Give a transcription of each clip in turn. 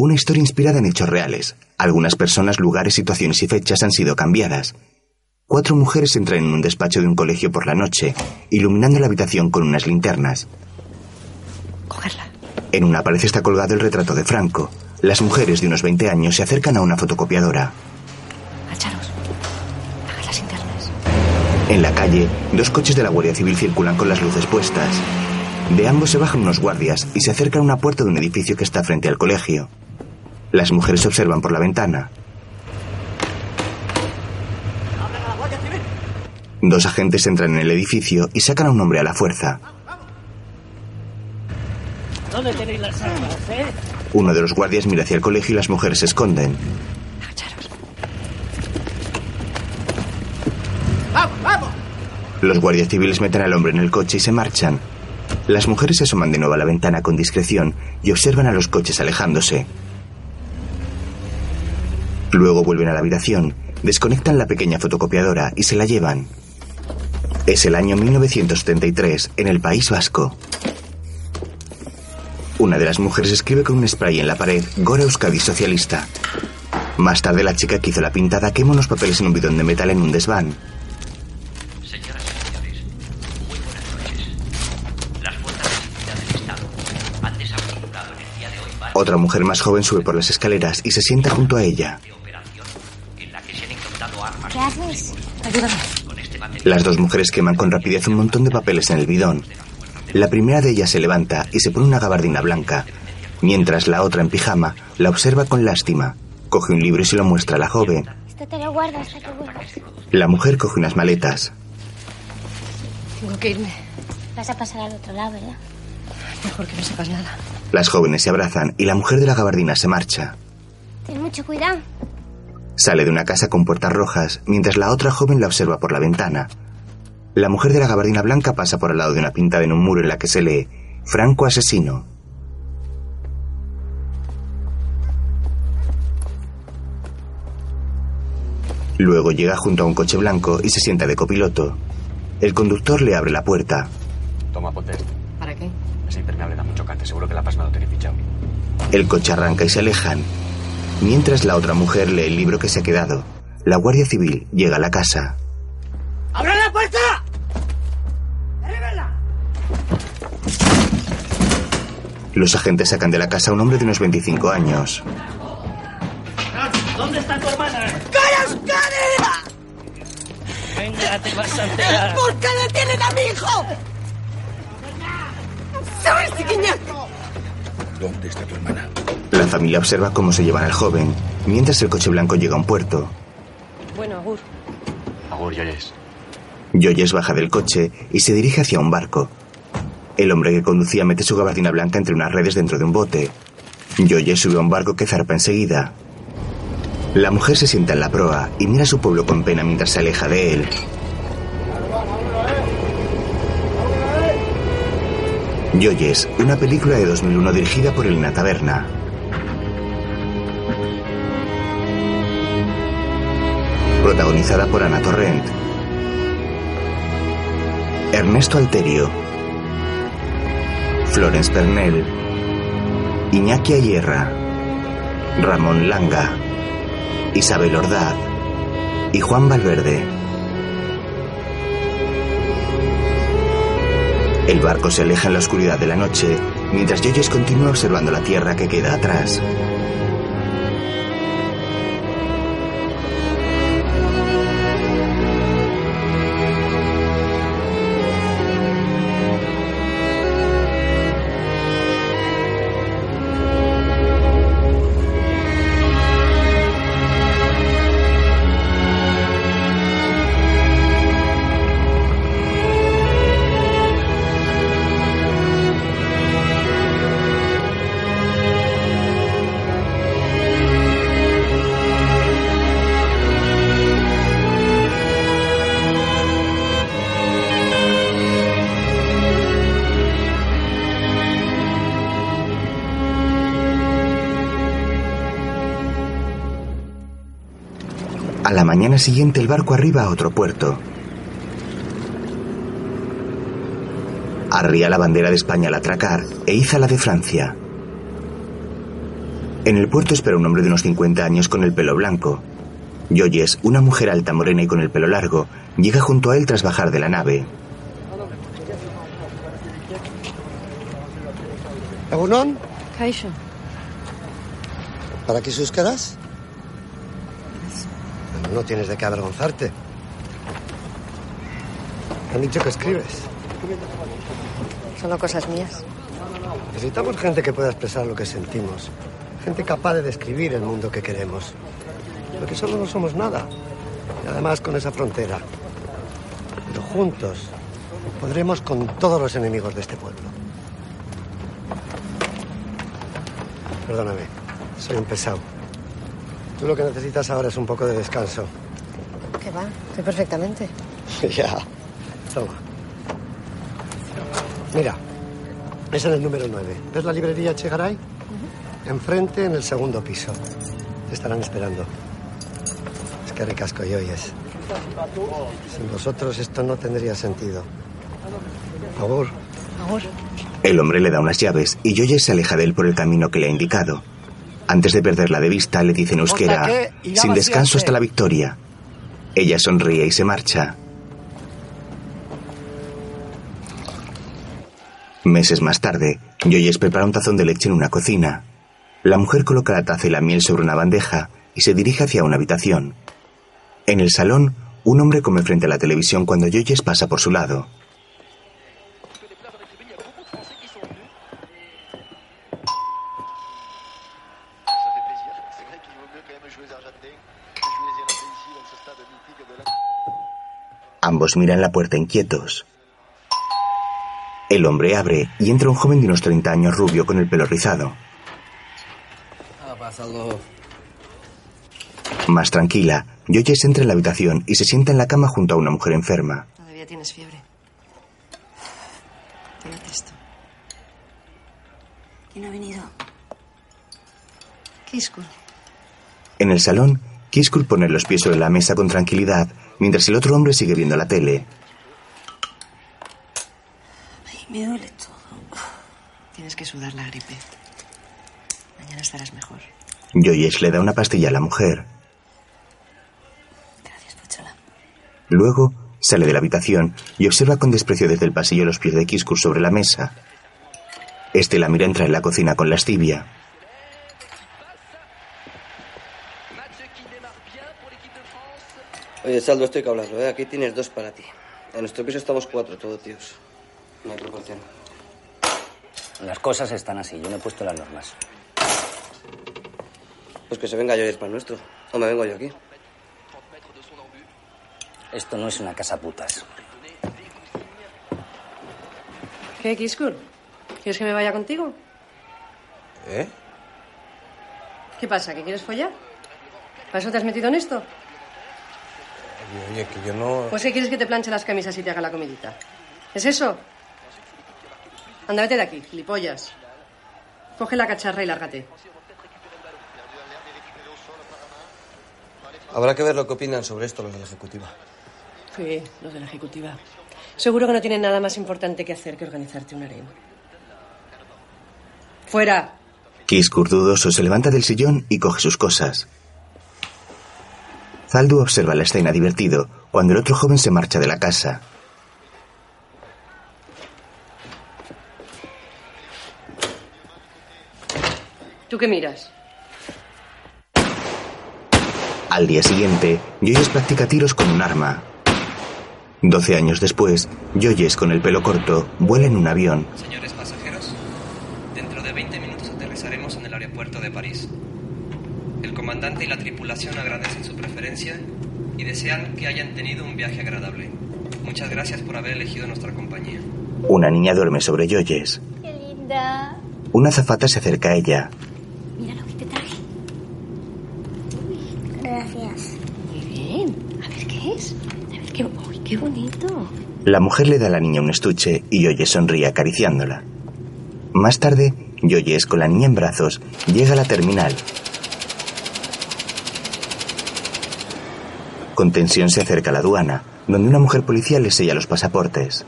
una historia inspirada en hechos reales. Algunas personas, lugares, situaciones y fechas han sido cambiadas. Cuatro mujeres entran en un despacho de un colegio por la noche, iluminando la habitación con unas linternas. Cogerla. En una pared está colgado el retrato de Franco. Las mujeres de unos 20 años se acercan a una fotocopiadora. Apaga las linternas. En la calle, dos coches de la Guardia Civil circulan con las luces puestas. De ambos se bajan unos guardias y se acercan a una puerta de un edificio que está frente al colegio. Las mujeres observan por la ventana. Dos agentes entran en el edificio y sacan a un hombre a la fuerza. ¿Dónde tenéis las armas, eh? Uno de los guardias mira hacia el colegio y las mujeres se esconden. ¡Vamos, vamos! Los guardias civiles meten al hombre en el coche y se marchan. Las mujeres se asoman de nuevo a la ventana con discreción y observan a los coches alejándose. Luego vuelven a la habitación, desconectan la pequeña fotocopiadora y se la llevan. Es el año 1973 en el País Vasco. Una de las mujeres escribe con un spray en la pared Gora Euskadi Socialista. Más tarde la chica que hizo la pintada quema unos papeles en un bidón de metal en un desván. Señoras y señores, muy buenas noches. Las fuerzas de seguridad del Estado han desarticulado en el día de hoy varias Otra mujer más joven sube por las escaleras y se sienta junto a ella. Ayúdame. Las dos mujeres queman con rapidez un montón de papeles en el bidón. La primera de ellas se levanta y se pone una gabardina blanca, mientras la otra en pijama la observa con lástima. Coge un libro y se lo muestra a la joven. Esto te lo guardo hasta que vuelvas. La mujer coge unas maletas. Tengo que irme. Vas a pasar al otro lado, ¿verdad? Mejor que no sepas nada. Las jóvenes se abrazan y la mujer de la gabardina se marcha. Ten mucho cuidado. Sale de una casa con puertas rojas, mientras la otra joven la observa por la ventana. La mujer de la gabardina blanca pasa por al lado de una pintada en un muro en la que se lee Franco asesino. Luego llega junto a un coche blanco y se sienta de copiloto. El conductor le abre la puerta. Toma, ponte esto. ¿Para qué? Es impermeable, da mucho cante. Seguro que la pasma lo tiene fichado. El coche arranca y se alejan. Mientras la otra mujer lee el libro que se ha quedado. La Guardia Civil llega a la casa. ¡Abra la puerta! ¡Derríbenla! Los agentes sacan de la casa a un hombre de unos 25 años. ¿Dónde está tu hermana? ¡Calla, Euskadi! Venga, te vas a enterar. ¿Por qué detienen a mi hijo? ¿Sabes quién ¿Dónde está tu hermana? La familia observa cómo se llevan al joven, mientras el coche blanco llega a un puerto. Bueno, Agur. Agur, Yoyes. Joyes baja del coche y se dirige hacia un barco. El hombre que conducía mete su gabardina blanca entre unas redes dentro de un bote. Joyes sube a un barco que zarpa enseguida. La mujer se sienta en la proa y mira a su pueblo con pena mientras se aleja de él. Joyes, una película de 2001 dirigida por Elena Taberna. Protagonizada por Ana Torrent. Ernesto Alterio. Florence Pernell. Iñaki Ayerra. Ramón Langa. Isabel Ordaz. Y Juan Valverde. El barco se aleja en la oscuridad de la noche, mientras Joyes continúa observando la tierra que queda atrás. Mañana siguiente el barco arriba a otro puerto. Arría la bandera de España al atracar e iza la de Francia. En el puerto espera un hombre de unos 50 años con el pelo blanco. Joyes, una mujer alta, morena y con el pelo largo, llega junto a él tras bajar de la nave. ¿Egunon? Kaixo. ¿Para qué sus caras? No tienes de qué avergonzarte. Han dicho que escribes. Solo cosas mías. Necesitamos gente que pueda expresar lo que sentimos. Gente capaz de describir el mundo que queremos. Porque solo no somos nada. Y además con esa frontera. Pero juntos podremos con todos los enemigos de este pueblo. Perdóname, soy un pesado. Tú lo que necesitas ahora es un poco de descanso. ¿Qué va? Estoy perfectamente. ya. Toma. Mira, es en el número 9. ¿Ves la librería Chegaray? Enfrente, en el segundo piso. Te estarán esperando. Es que ricasco y oyes. Sin vosotros esto no tendría sentido. Por favor. Agur. El hombre le da unas llaves y Joyes se aleja de él por el camino que le ha indicado. Antes de perderla de vista, le dice en euskera, sin descanso vaciaste". hasta la victoria. Ella sonríe y se marcha. Meses más tarde, Joyes prepara un tazón de leche en una cocina. La mujer coloca la taza y la miel sobre una bandeja y se dirige hacia una habitación. En el salón, un hombre come frente a la televisión cuando Joyes pasa por su lado. Ambos miran la puerta inquietos. El hombre abre y entra un joven de unos 30 años rubio con el pelo rizado. Ha pasado. Más tranquila, Joyes entra en la habitación y se sienta en la cama junto a una mujer enferma. Todavía tienes fiebre. Tómate esto. ¿Quién ha venido? Kiskul. En el salón, Kiskul pone los pies sobre la mesa con tranquilidad, mientras el otro hombre sigue viendo la tele. Ay, me duele todo. Tienes que sudar la gripe. Mañana estarás mejor. Joyes le da una pastilla a la mujer. Gracias, Pochola. Luego, sale de la habitación y observa con desprecio desde el pasillo los pies de Kiskul sobre la mesa. Este la mira entrar en la cocina con lascivia. Oye, Saldo, estoy que hablarlo, ¿eh? Aquí tienes dos para ti. En nuestro piso estamos cuatro, todo tíos. No hay proporción. Las cosas están así, yo no he puesto las normas. Pues que se venga yo y es para el nuestro. O me vengo yo aquí. Esto no es una casa putas. ¿Qué, Kiskul? ¿Quieres que me vaya contigo? ¿Eh? ¿Qué pasa? ¿Que quieres follar? ¿Para eso te has metido en esto? Oye, que yo no... Pues que quieres que te planche las camisas y te haga la comidita. ¿Es eso? Anda, vete de aquí, gilipollas. Coge la cacharra y lárgate. Habrá que ver lo que opinan sobre esto los de la Ejecutiva. Sí, los de la ejecutiva. Seguro que no tienen nada más importante que hacer que organizarte un harem. ¡Fuera! Kiskul dudoso se levanta del sillón y coge sus cosas. Zaldu observa la escena divertido cuando el otro joven se marcha de la casa. ¿Tú qué miras? Al día siguiente, Joyes practica tiros con un arma. Doce años después, Joyes, con el pelo corto, vuela en un avión. Señores pasajeros, dentro de 20 minutos aterrizaremos en el aeropuerto de París. El comandante y la tripulación agradecen su preferencia y desean que hayan tenido un viaje agradable. Muchas gracias por haber elegido nuestra compañía. Una niña duerme sobre Joyes. Qué linda. Una azafata se acerca a ella. Mira lo que te traje. Gracias. Muy bien. A ver qué es. A ver qué. ¡Uy, qué bonito! La mujer le da a la niña un estuche y Joyes sonríe acariciándola. Más tarde, Joyes, con la niña en brazos, llega a la terminal. Con tensión se acerca a la aduana, donde una mujer policial le sella los pasaportes.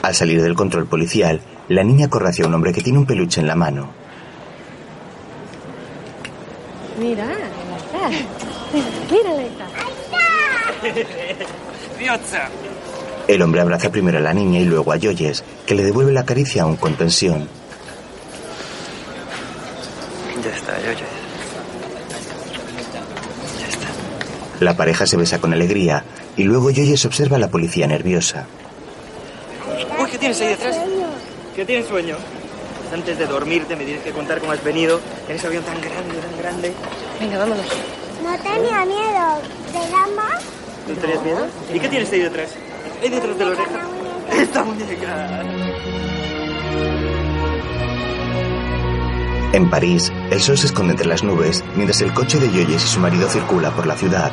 Al salir del control policial, la niña corre hacia un hombre que tiene un peluche en la mano. Mira, ahí está. Mírala, ahí está. ¡Ahí está! El hombre abraza primero a la niña y luego a Yoyes, que le devuelve la caricia aún con tensión. Ya está, yo ya. La pareja se besa con alegría y luego Yoyes observa a la policía nerviosa. Uy, ¿qué tienes ahí detrás? ¿Qué tienes sueño? Antes de dormirte me tienes que contar cómo has venido en ese avión tan grande, tan grande. Venga, vámonos. No tenía miedo de gamba. ¿No tenías miedo? ¿Y qué tienes ahí detrás? Ahí detrás de la oreja. Esta muñeca. En París, el sol se esconde entre las nubes mientras el coche de Yoyes y su marido circula por la ciudad.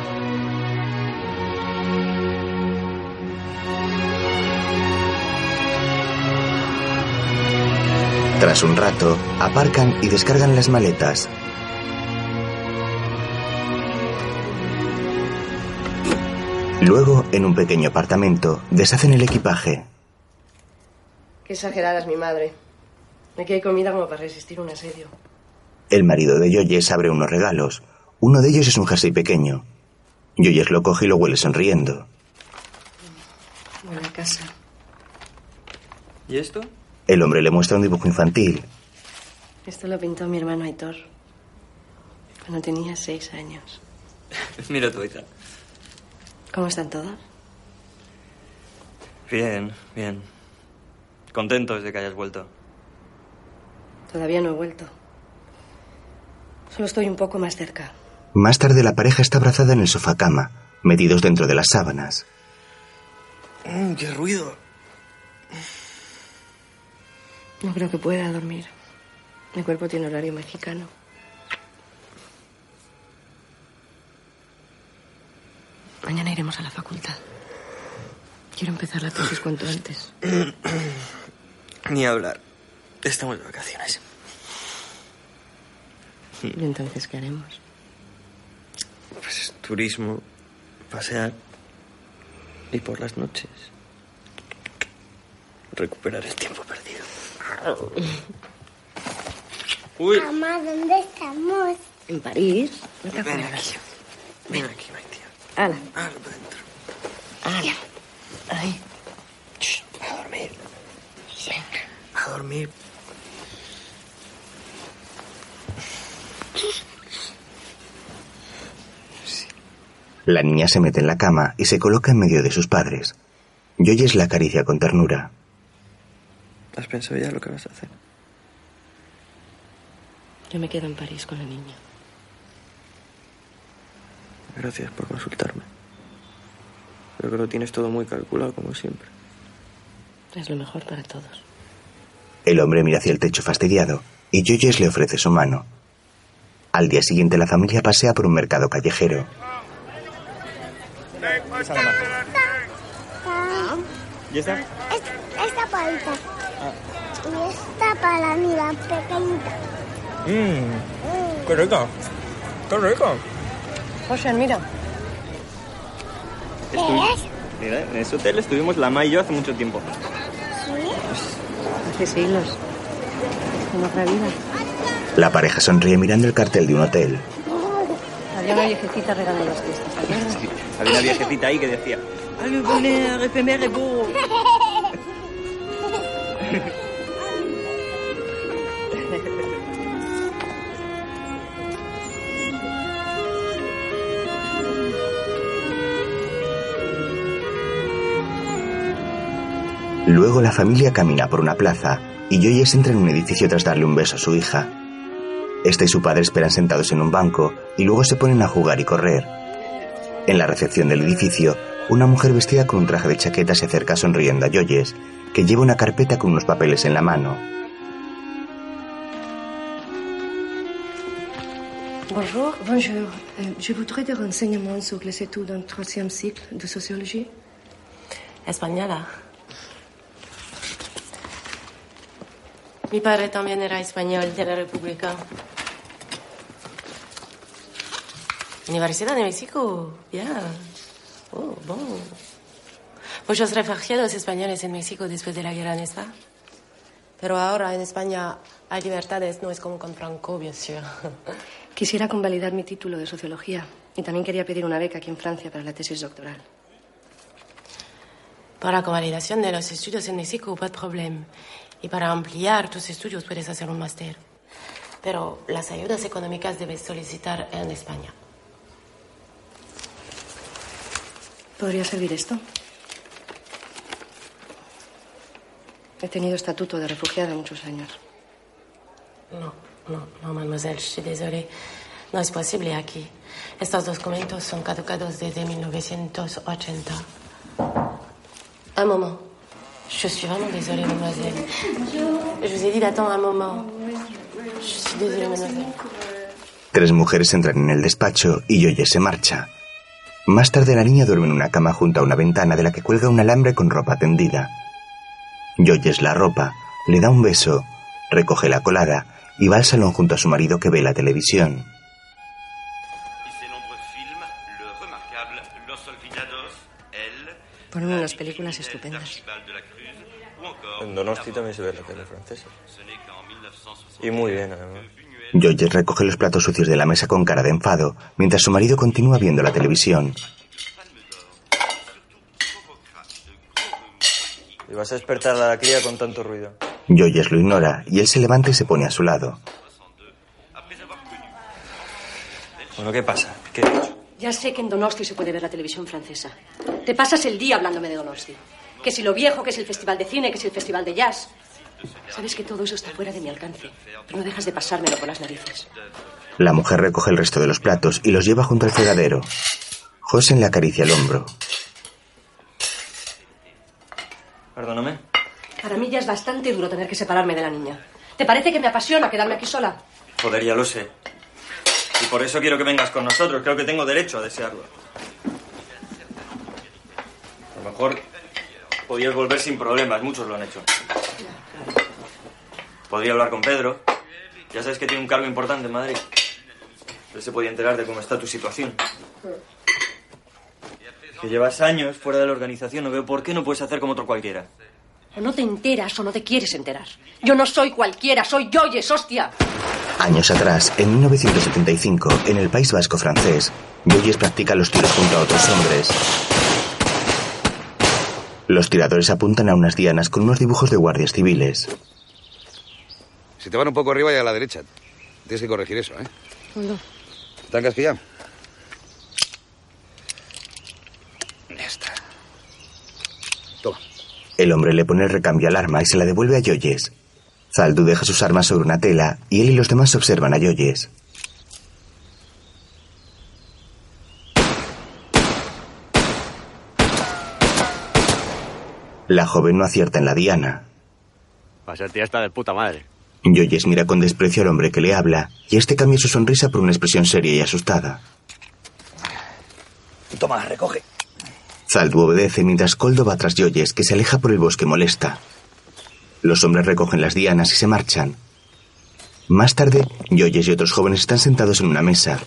Tras un rato, aparcan y descargan las maletas. Luego, en un pequeño apartamento, deshacen el equipaje. Qué exagerada es mi madre. Aquí hay comida como para resistir un asedio. El marido de Yoyes abre unos regalos. Uno de ellos es un jersey pequeño. Yoyes lo coge y lo huele sonriendo. Buena casa. ¿Y esto? El hombre le muestra un dibujo infantil. Esto lo pintó mi hermano Aitor. Cuando tenía seis años. Mira tu hija. ¿Cómo están todos? Bien, bien. Contentos de que hayas vuelto. Todavía no he vuelto. Solo estoy un poco más cerca. Más tarde la pareja está abrazada en el sofá cama, metidos dentro de las sábanas. Mm, ¡Qué ruido! No creo que pueda dormir. Mi cuerpo tiene horario mexicano. Mañana iremos a la facultad. Quiero empezar la tesis cuanto antes. Ni hablar. Estamos de vacaciones. ¿Y entonces qué haremos? Pues turismo, pasear. Y por las noches. Recuperar el tiempo perdido. Uy. Mamá, ¿dónde estamos? En París. No te Ven aquí. Ven aquí. Ala. Ala, para adentro. Ala. Ahí. A dormir. Venga. A dormir. La niña se mete en la cama y se coloca en medio de sus padres. Yoyes la acaricia con ternura. ¿Has pensado ya lo que vas a hacer? Yo me quedo en París con la niña. Gracias por consultarme. Creo que lo tienes todo muy calculado, como siempre. Es lo mejor para todos. El hombre mira hacia el techo fastidiado y Yoyes le ofrece su mano. Al día siguiente la familia pasea por un mercado callejero. ¿Y esta? Esta, esta palita. Y esta para mí, la pequeñita. Mmm. Qué rico. Qué rico. José, mira. ¿Qué es? Mira, en ese hotel estuvimos la Ma y yo hace mucho tiempo. Hace siglos. En otra vida. La pareja sonríe mirando el cartel de un hotel. Había una viejecita regalando las fiestas. Había una viejecita ahí que decía... ¡Ay, me Luego la familia camina por una plaza y Yoyes entra en un edificio tras darle un beso a su hija. Este y su padre esperan sentados en un banco y luego se ponen a jugar y correr. En la recepción del edificio, una mujer vestida con un traje de chaqueta se acerca sonriendo a Yoyes, que lleva una carpeta con unos papeles en la mano. Bonjour, bonjour. Euh, je voudrais des renseignements sur les études d'un troisième cycle de sociologie. Española. Mi padre también era español de la República. Universidad de México. Bien. Oh, bon. Muchos refugiados españoles en México después de la guerra, ¿no es verdad? Pero ahora en España hay libertades, no es como con Franco, bien sûr. Quisiera convalidar mi título de sociología y también quería pedir una beca aquí en Francia para la tesis doctoral. Para convalidación de los estudios en México, pas de problema. Y para ampliar tus estudios puedes hacer un máster. Pero las ayudas económicas debes solicitar en España. ¿Podría servir esto? He tenido estatuto de refugiada muchos años. No, no, no, mademoiselle, je suis désolée. No es posible aquí. Estos documentos son caducados desde 1980. Un moment. Je suis vraiment désolée, mademoiselle. Je vous ai dit d'attendre un moment. Je suis désolée, mademoiselle. Tres mujeres entran en el despacho y Yoye se marcha. Más tarde la niña duerme en una cama junto a una ventana de la que cuelga un alambre con ropa tendida. Yoyes la ropa, le da un beso, recoge la colada y va al salón junto a su marido que ve la televisión. Ponen unas películas estupendas. En Donosti también se ve la tele francesa. Y muy bien, además. Joyce recoge los platos sucios de la mesa con cara de enfado, mientras su marido continúa viendo la televisión. Y vas a despertar a la cría con tanto ruido. Joyce lo ignora y él se levanta y se pone a su lado. Bueno, ¿qué pasa? ¿Qué he hecho? Ya sé que en Donosti se puede ver la televisión francesa. Te pasas el día hablándome de Donosti. Que si lo viejo, que si el festival de cine, que si el festival de jazz. Sabes que todo eso está fuera de mi alcance, pero no dejas de pasármelo por las narices. La mujer recoge el resto de los platos y los lleva junto al fregadero. José le acaricia el hombro. Perdóname. Para mí ya es bastante duro tener que separarme de la niña. ¿Te parece que me apasiona quedarme aquí sola? Joder, ya lo sé. Y por eso quiero que vengas con nosotros. Creo que tengo derecho a desearlo. A lo mejor podías volver sin problemas. Muchos lo han hecho. Podría hablar con Pedro. Ya sabes que tiene un cargo importante en Madrid. Él se podía enterar de cómo está tu situación. Que llevas años fuera de la organización. No veo por qué no puedes hacer como otro cualquiera. O no te enteras o no te quieres enterar. Yo no soy cualquiera, soy Yoyes, hostia. Años atrás, en 1975, en el País Vasco francés, Joyes practica los tiros junto a otros hombres. Los tiradores apuntan a unas dianas con unos dibujos de guardias civiles. Si te van un poco arriba y a la derecha. Tienes que corregir eso, ¿eh? No. ¿Te han casquillado? Ya está. Toma. El hombre le pone el recambio al arma y se la devuelve a Joyes. Zaldu deja sus armas sobre una tela y él y los demás observan a Joyes. La joven no acierta en la diana. Va a ser tía esta de puta madre. Joyes mira con desprecio al hombre que le habla y este cambia su sonrisa por una expresión seria y asustada. Toma, recoge. Zaldu obedece mientras Coldo va tras Joyes, que se aleja por el bosque molesta. Los hombres recogen las dianas y se marchan. Más tarde, Joyes y otros jóvenes están sentados en una mesa.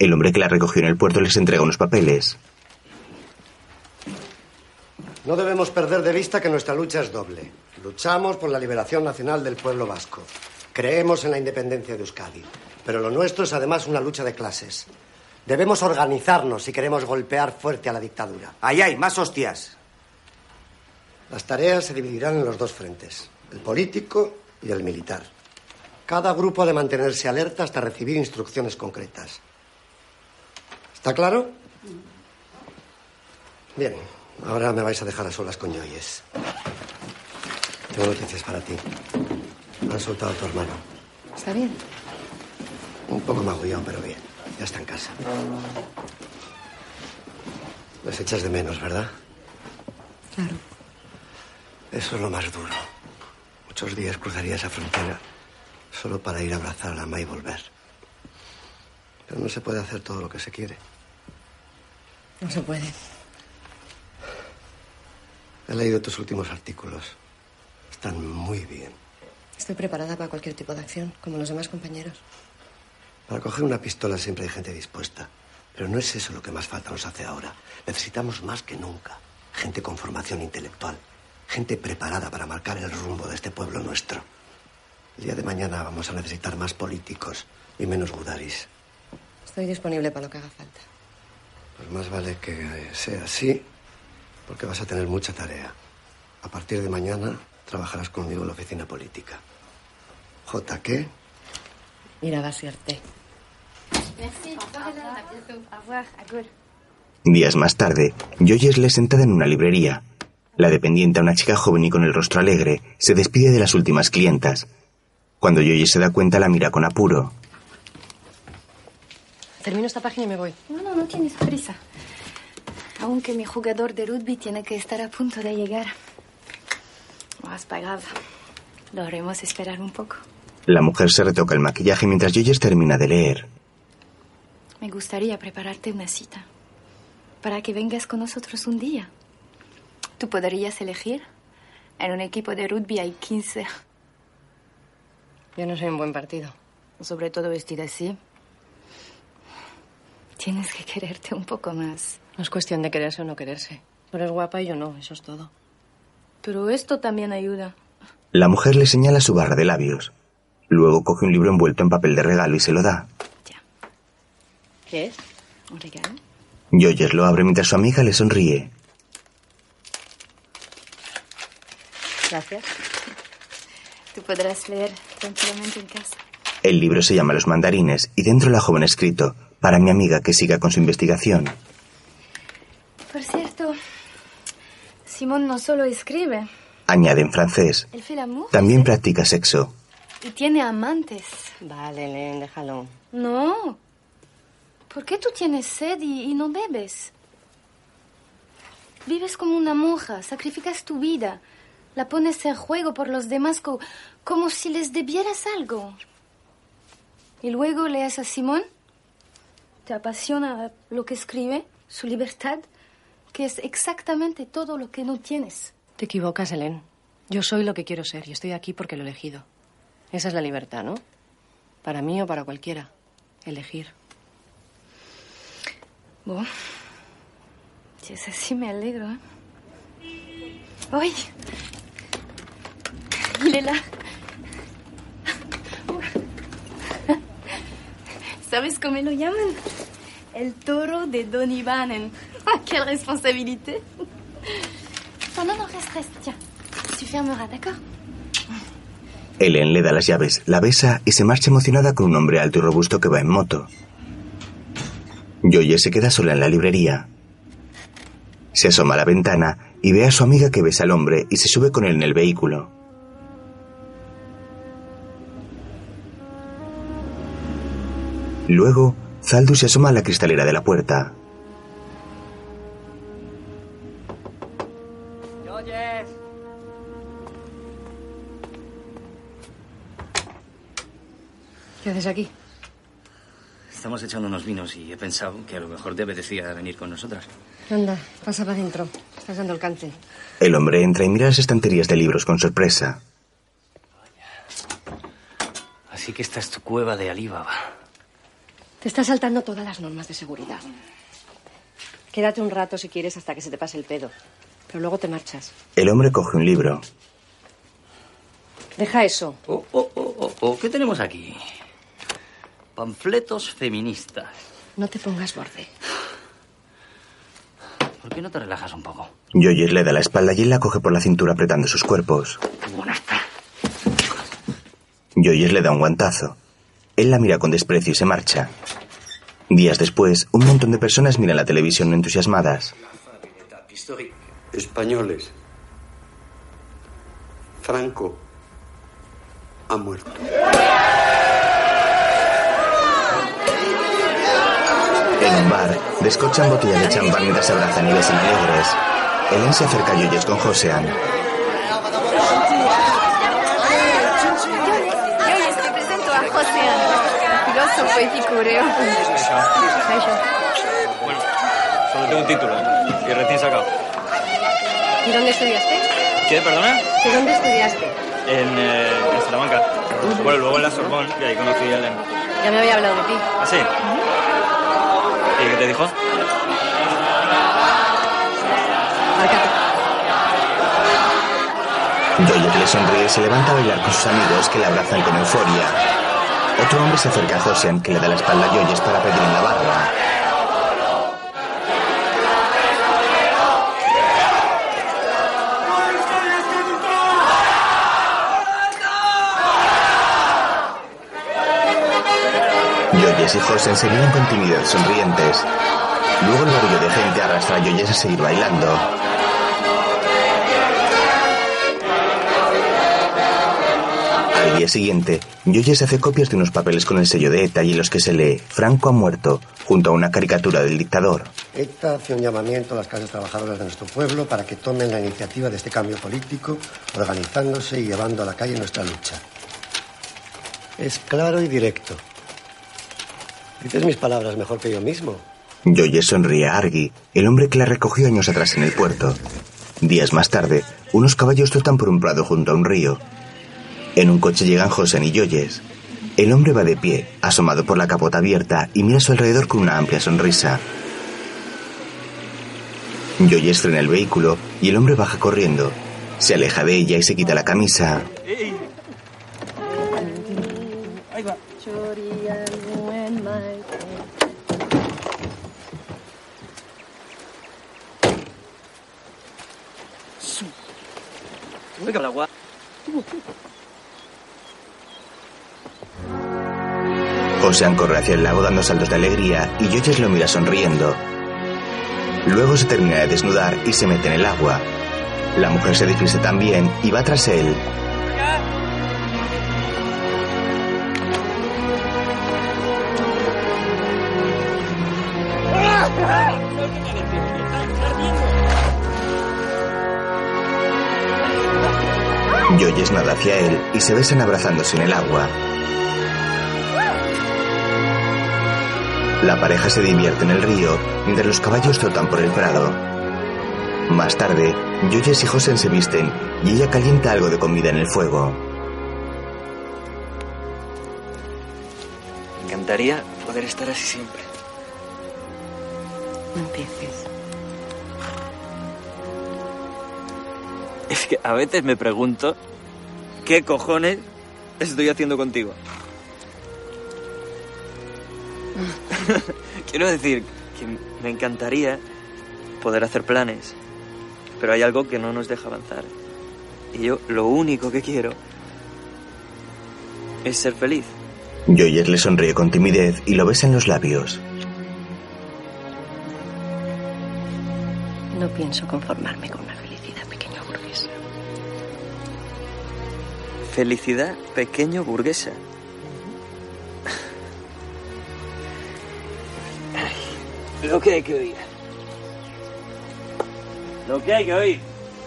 El hombre que la recogió en el puerto les entrega unos papeles. No debemos perder de vista que nuestra lucha es doble. Luchamos por la liberación nacional del pueblo vasco. Creemos en la independencia de Euskadi. Pero lo nuestro es además una lucha de clases. Debemos organizarnos si queremos golpear fuerte a la dictadura. Ahí hay, más hostias. Las tareas se dividirán en los dos frentes, el político y el militar. Cada grupo ha de mantenerse alerta hasta recibir instrucciones concretas. ¿Está claro? Bien, ahora me vais a dejar a solas con Joyes. Tengo noticias para ti. Han soltado a tu hermano. ¿Está bien? Un poco magullado, pero bien. Ya está en casa. Les echas de menos, ¿verdad? Claro. Eso es lo más duro. Muchos días cruzaría esa frontera solo para ir a abrazar a la ama y volver. Pero no se puede hacer todo lo que se quiere. No se puede. He leído tus últimos artículos. Están muy bien. Estoy preparada para cualquier tipo de acción, como los demás compañeros. Para coger una pistola siempre hay gente dispuesta. Pero no es eso lo que más falta nos hace ahora. Necesitamos más que nunca. gente con formación intelectual, gente preparada para marcar el rumbo de este pueblo nuestro. El día de mañana vamos a necesitar más políticos y menos gudaris. Estoy disponible para lo que haga falta. Pues más vale que sea así, porque vas a tener mucha tarea. A partir de mañana trabajarás conmigo en la oficina política. J. ¿Qué? Mira, va a ser té. Días más tarde, Joyce le sentada en una librería. La dependiente, una chica joven y con el rostro alegre, se despide de las últimas clientas. Cuando Joyce se da cuenta, la mira con apuro. Termino esta página y me voy. No, no, no tienes prisa. Aunque mi jugador de rugby tiene que estar a punto de llegar. Lo has pagado. Lo haremos esperar un poco. La mujer se retoca el maquillaje mientras Joyce termina de leer. Me gustaría prepararte una cita. Para que vengas con nosotros un día. Tú podrías elegir. En un equipo de rugby hay 15. Yo no soy un buen partido. Sobre todo vestida así. Tienes que quererte un poco más. No es cuestión de quererse o no quererse. Tú eres guapa y yo no, eso es todo. Pero esto también ayuda. La mujer le señala su barra de labios. Luego coge un libro envuelto en papel de regalo y se lo da. ¿Qué es? ¿Un regalo? Joyce lo abre mientras su amiga le sonríe. Gracias. Tú podrás leer tranquilamente en casa. El libro se llama Los mandarines y dentro la joven escrito, para mi amiga que siga con su investigación. Por cierto, Simón no solo escribe, Añade en francés. También practica sexo. y tiene amantes. Vale, Len, déjalo. No. ¿Por qué tú tienes sed y, y no bebes? Vives como una monja, sacrificas tu vida, la pones en juego por los demás co- como si les debieras algo. Y luego lees a Simón, te apasiona lo que escribe, su libertad, que es exactamente todo lo que no tienes. Te equivocas, Helen. Yo soy lo que quiero ser y estoy aquí porque lo he elegido. Esa es la libertad, ¿no? Para mí o para cualquiera. Elegir. Bueno, si es así me alegro. ¿eh? ¡Ay! Lela. ¿Sabes cómo lo llaman? El toro de Don Ivanen. ¡Quelle responsabilité! Non, non, non, reste, reste, tiens. Tu fermeras, d'accord Ellen le da las llaves, la besa y se marcha emocionada con un hombre alto y robusto que va en moto. Joye se queda sola en la librería. Se asoma a la ventana y ve a su amiga que besa al hombre y se sube con él en el vehículo. Luego, Zaldu se asoma a la cristalera de la puerta. ¿Qué haces aquí? Estamos echando unos vinos y he pensado que a lo mejor te apetecía venir con nosotras. Anda, pasa para adentro. Estás dando el cante. El hombre entra y mira las estanterías de libros con sorpresa. Así que esta es tu cueva de Alibaba. Te estás saltando todas las normas de seguridad. Quédate un rato si quieres hasta que se te pase el pedo. Pero luego te marchas. El hombre coge un libro. Deja eso. Oh, oh, oh, oh, oh, ¿Qué tenemos aquí? Panfletos feministas. No te pongas borde. ¿Por qué no te relajas un poco? Joyce le da la espalda y él la coge por la cintura apretando sus cuerpos. Joyce le da un guantazo. Él la mira con desprecio y se marcha. Días después, un montón de personas miran la televisión entusiasmadas. Españoles. Franco ha muerto. En un bar, descochan botellas de champán mientras se abrazan y besan alegres. Ellen se acerca a Joyce con Josean. Te presento a filósofo. Bueno, solo tengo un título y recién sacado. ¿Y dónde estudiaste? ¿Qué, perdona? ¿De dónde estudiaste? En, eh, en Salamanca. Bueno, luego en la Sorbonne, y ahí conocí a Ellen. Ya me había hablado de ti. ¿Ah, sí? ¿Y qué te dijo? Doyle, le sonríe, se levanta a bailar con sus amigos que le abrazan con euforia. Otro hombre se acerca a Josian, que le da la espalda a Yoyes para pedir la barra. Miran con timidez sonrientes. Luego el barullo de gente arrastra a Joyes a seguir bailando. Al día siguiente, Joyes hace copias de unos papeles con el sello de ETA y en los que se lee Franco ha muerto, junto a una caricatura del dictador. ETA hace un llamamiento a las clases trabajadoras de nuestro pueblo para que tomen la iniciativa de este cambio político, organizándose y llevando a la calle nuestra lucha. Es claro y directo. Dices mis palabras mejor que yo mismo. Joyes sonríe a Argy, el hombre que la recogió años atrás en el puerto. Días más tarde, unos caballos trotan por un prado junto a un río. En un coche llegan Josen y Joyes. El hombre va de pie, asomado por la capota abierta, y mira a su alrededor con una amplia sonrisa. Joyes frena el vehículo y el hombre baja corriendo. Se aleja de ella y se quita la camisa. Ahí va. La gua- Josean corre hacia el lago dando saltos de alegría y Joyes lo mira sonriendo. Luego se termina de desnudar y se mete en el agua. La mujer se desviste también y va tras él. Joyes nada hacia él y se besan abrazándose en el agua. La pareja se divierte en el río mientras los caballos trotan por el prado. Más tarde, Joyes y Josen se visten y ella calienta algo de comida en el fuego. Me encantaría poder estar así siempre. No empieces. Es que a veces me pregunto qué cojones estoy haciendo contigo. Quiero decir que me encantaría poder hacer planes, pero hay algo que no nos deja avanzar. Y yo lo único que quiero es ser feliz. Joyes le sonríe con timidez y lo besa en los labios. No pienso conformarme con una felicidad pequeño burguesa. Felicidad pequeño burguesa. Lo que hay que oír. Lo que hay que oír.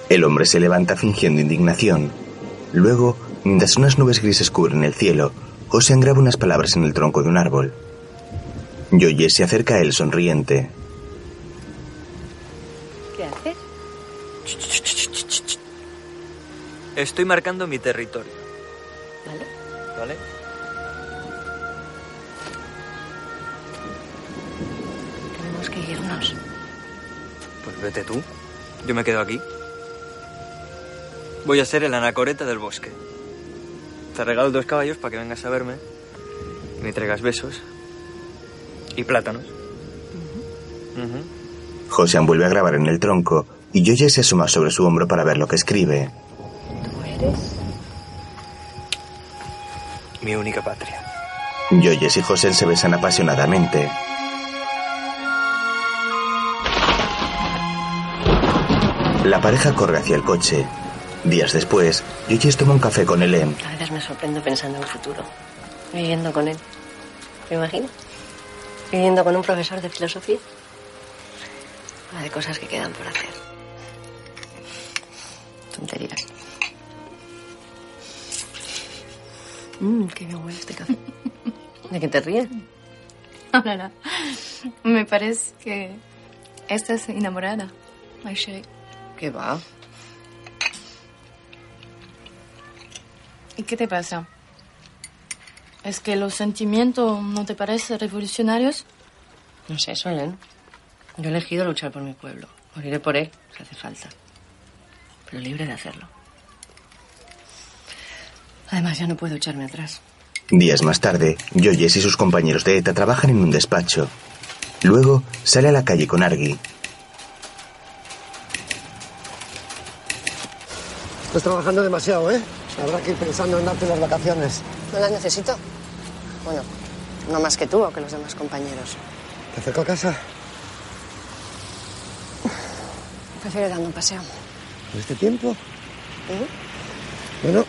El hombre se levanta fingiendo indignación. Luego, mientras unas nubes grises cubren el cielo, Josean graba unas palabras en el tronco de un árbol. Joyes se acerca a él sonriente. Estoy marcando mi territorio, ¿Vale? ¿vale? Tenemos que irnos. Pues vete tú. Yo me quedo aquí. Voy a ser el anacoreta del bosque. Te regalo dos caballos para que vengas a verme y me traigas besos y plátanos. Josean vuelve a grabar en el tronco y Joyes se asoma sobre su hombro para ver lo que escribe. Mi única patria. Joyes y Josen se besan apasionadamente. La pareja corre hacia el coche. Días después, Joyes toma un café con Helen. A veces me sorprendo pensando en el futuro. Viviendo con él. ¿Me imagino? Viviendo con un profesor de filosofía. De cosas que quedan por hacer. Tonterías. Mmm, qué bien huele este café. ¿De qué te ríes? No, no, no. Me parece que estás enamorada, my. ¿Qué va? ¿Y qué te pasa? ¿Es que los sentimientos no te parecen revolucionarios? No sé, Solen. Yo he elegido luchar por mi pueblo. Moriré por él, si hace falta. Pero libre de hacerlo. Además, ya no puedo echarme atrás. Días más tarde, Joyes y sus compañeros de ETA trabajan en un despacho. Luego sale a la calle con Argy. Estás trabajando demasiado, ¿eh? Habrá que ir pensando en darte las vacaciones. ¿No las necesito? Bueno, no más que tú o que los demás compañeros. ¿Te acerco a casa? Prefiero dando un paseo. ¿En este tiempo? ¿Eh? Bueno,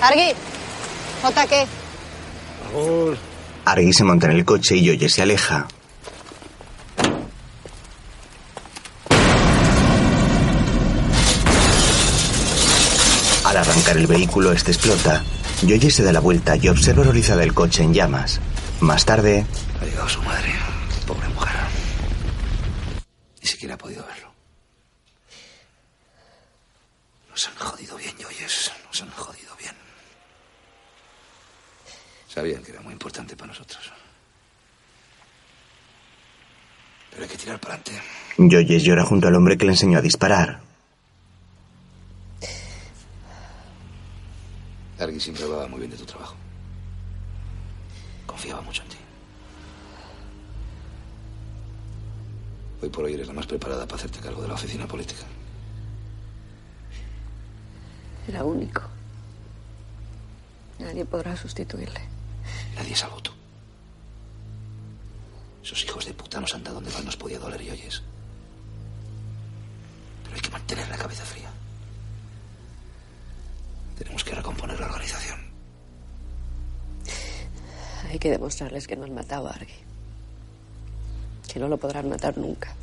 Argy, ¿Jota qué? Argy se monta en el coche y Joyes se aleja. Al arrancar el vehículo, este explota. Joyes se da la vuelta y observa horrorizada el coche en llamas. Más tarde, Ha llegado su madre. Pobre mujer. Ni siquiera ha podido verlo. Nos han jodido bien, Joyes. Nos han jodido bien. Sabían que era muy importante para nosotros. Pero hay que tirar para adelante. Joyes llora junto al hombre que le enseñó a disparar. Argy siempre hablaba muy bien de tu trabajo. Confiaba mucho en ti. Hoy por hoy eres la más preparada para hacerte cargo de la oficina política. Era único. Nadie podrá sustituirle. Nadie salvo tú. Esos hijos de puta nos han dado donde más nos podía doler y oyes. Pero hay que mantener la cabeza fría. Tenemos que recomponer la organización. Hay que demostrarles que no han matado a Argy. Que no lo podrán matar nunca.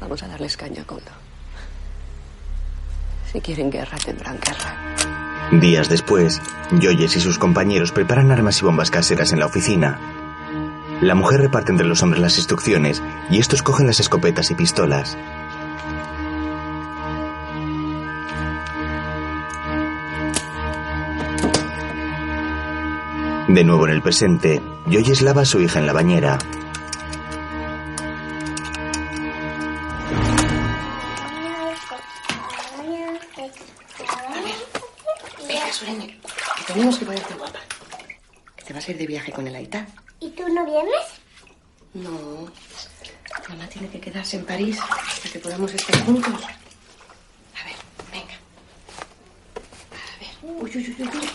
Vamos a darles caña a Kondo. Si quieren guerra, tendrán guerra. Días después, Joyes y sus compañeros preparan armas y bombas caseras en la oficina. La mujer reparte entre los hombres las instrucciones y estos cogen las escopetas y pistolas. De nuevo en el presente, Joyes lava a su hija en la bañera. Tenemos que ponerte guapa. Que te vas a ir de viaje con el Aita. ¿Y tú no vienes? No. Mamá tiene que quedarse en París para que podamos estar juntos. A ver, venga. A ver. Uy, uy, uy, uy.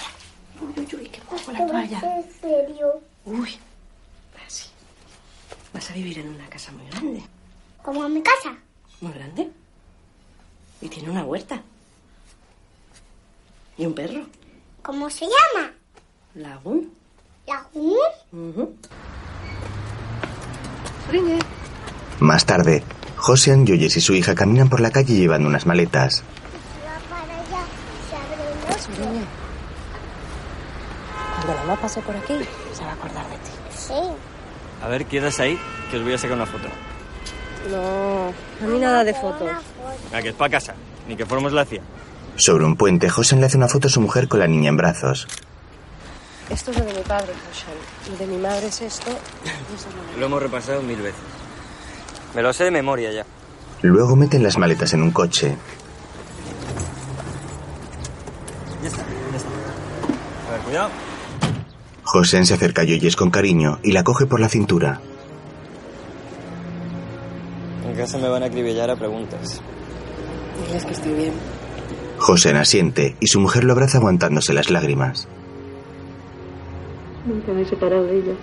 Uy, uy, uy, que mojo la toalla. ¿En serio? Uy. Así. Vas a vivir en una casa muy grande. ¿Como en mi casa? Muy grande. Y tiene una huerta. Y un perro. ¿Cómo se llama? Lagún. ¿Lagún? Ujú. Más tarde, Josean, Joyes y su hija caminan por la calle llevando unas maletas. Si va para allá, se abre el bosque. Surene, Cuando mamá pase por aquí, se va a acordar de ti. Sí. A ver, quedas ahí, que os voy a sacar una foto. No, a mí nada de fotos. A que es para casa, ni que fuéramos la CIA. Sobre un puente, Josean le hace una foto a su mujer con la niña en brazos. Esto es lo de mi padre, José. Y de mi madre es esto. es lo Lo hemos repasado mil veces. Me lo sé de memoria ya. Luego meten las maletas en un coche. Ya está, ya está. A ver, cuidado. Josean se acerca a Joyes con cariño y la coge por la cintura. En casa me van a acribillar a preguntas. Diles que estoy bien. Josean asiente y su mujer lo abraza aguantándose las lágrimas. Nunca me he separado de ella.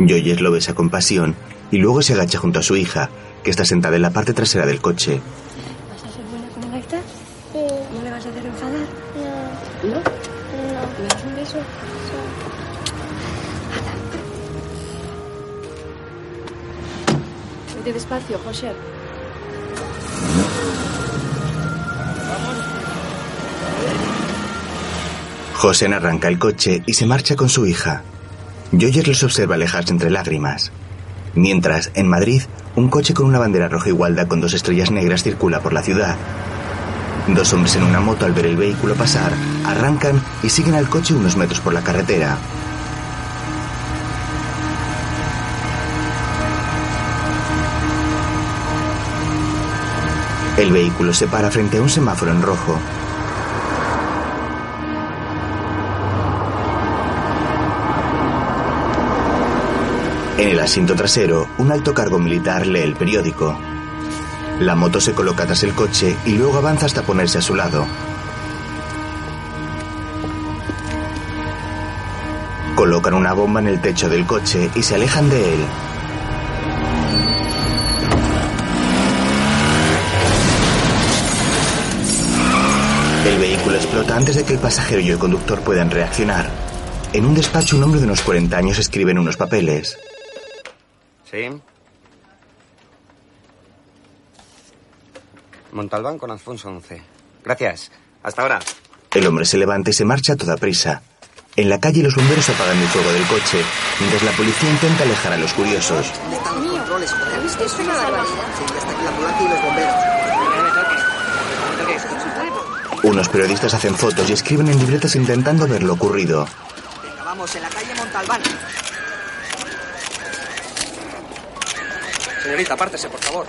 Joyes lo besa con pasión y luego se agacha junto a su hija, que está sentada en la parte trasera del coche. José. Josean arranca el coche y se marcha con su hija. Joyes los observa alejarse entre lágrimas. Mientras, en Madrid, un coche con una bandera roja igualda con dos estrellas negras circula por la ciudad. Dos hombres en una moto al ver el vehículo pasar, arrancan y siguen al coche unos metros por la carretera. El vehículo se para frente a un semáforo en rojo. En el asiento trasero, un alto cargo militar lee el periódico. La moto se coloca tras el coche y luego avanza hasta ponerse a su lado. Colocan una bomba en el techo del coche y se alejan de él. El vehículo explota antes de que el pasajero y el conductor puedan reaccionar. En un despacho, un hombre de unos 40 años escribe en unos papeles. ¿Sí? Montalbán con Alfonso 11. Gracias. Hasta ahora. El hombre se levanta y se marcha a toda prisa. En la calle los bomberos apagan el fuego del coche, mientras la policía intenta alejar a los curiosos. Están los controles, joder. Es una barbaridad. Sí, ya está aquí la ambulancia y los bomberos. Unos periodistas hacen fotos y escriben en libretas intentando ver lo ocurrido. Venga, vamos, en la calle Montalbán. Señorita, apártese, por favor.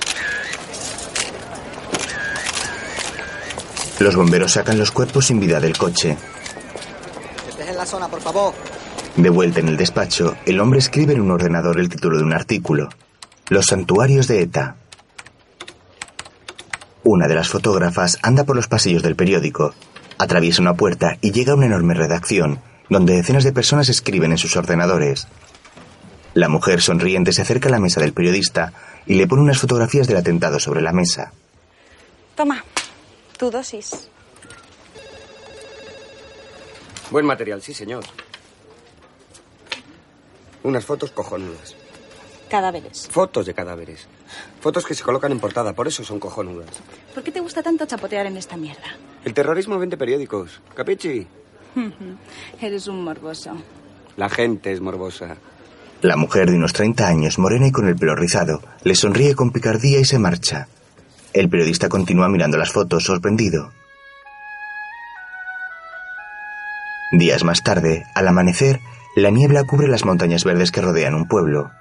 Los bomberos sacan los cuerpos sin vida del coche. Que estés en la zona, por favor. De vuelta en el despacho, el hombre escribe en un ordenador el título de un artículo. Los santuarios de ETA. Una de las fotógrafas anda por los pasillos del periódico, atraviesa una puerta y llega a una enorme redacción, donde decenas de personas escriben en sus ordenadores. La mujer sonriente se acerca a la mesa del periodista y le pone unas fotografías del atentado sobre la mesa. Toma, tu dosis. Buen material, sí, señor. Unas fotos cojonudas. Cadáveres. Fotos de cadáveres. Fotos que se colocan en portada, por eso son cojonudas. ¿Por qué te gusta tanto chapotear en esta mierda? El terrorismo vende periódicos. ¿Capichi? Eres un morboso. La gente es morbosa. La mujer de unos 30 años, morena y con el pelo rizado, le sonríe con picardía y se marcha. El periodista continúa mirando las fotos, sorprendido. Días más tarde, al amanecer, la niebla cubre las montañas verdes que rodean un pueblo.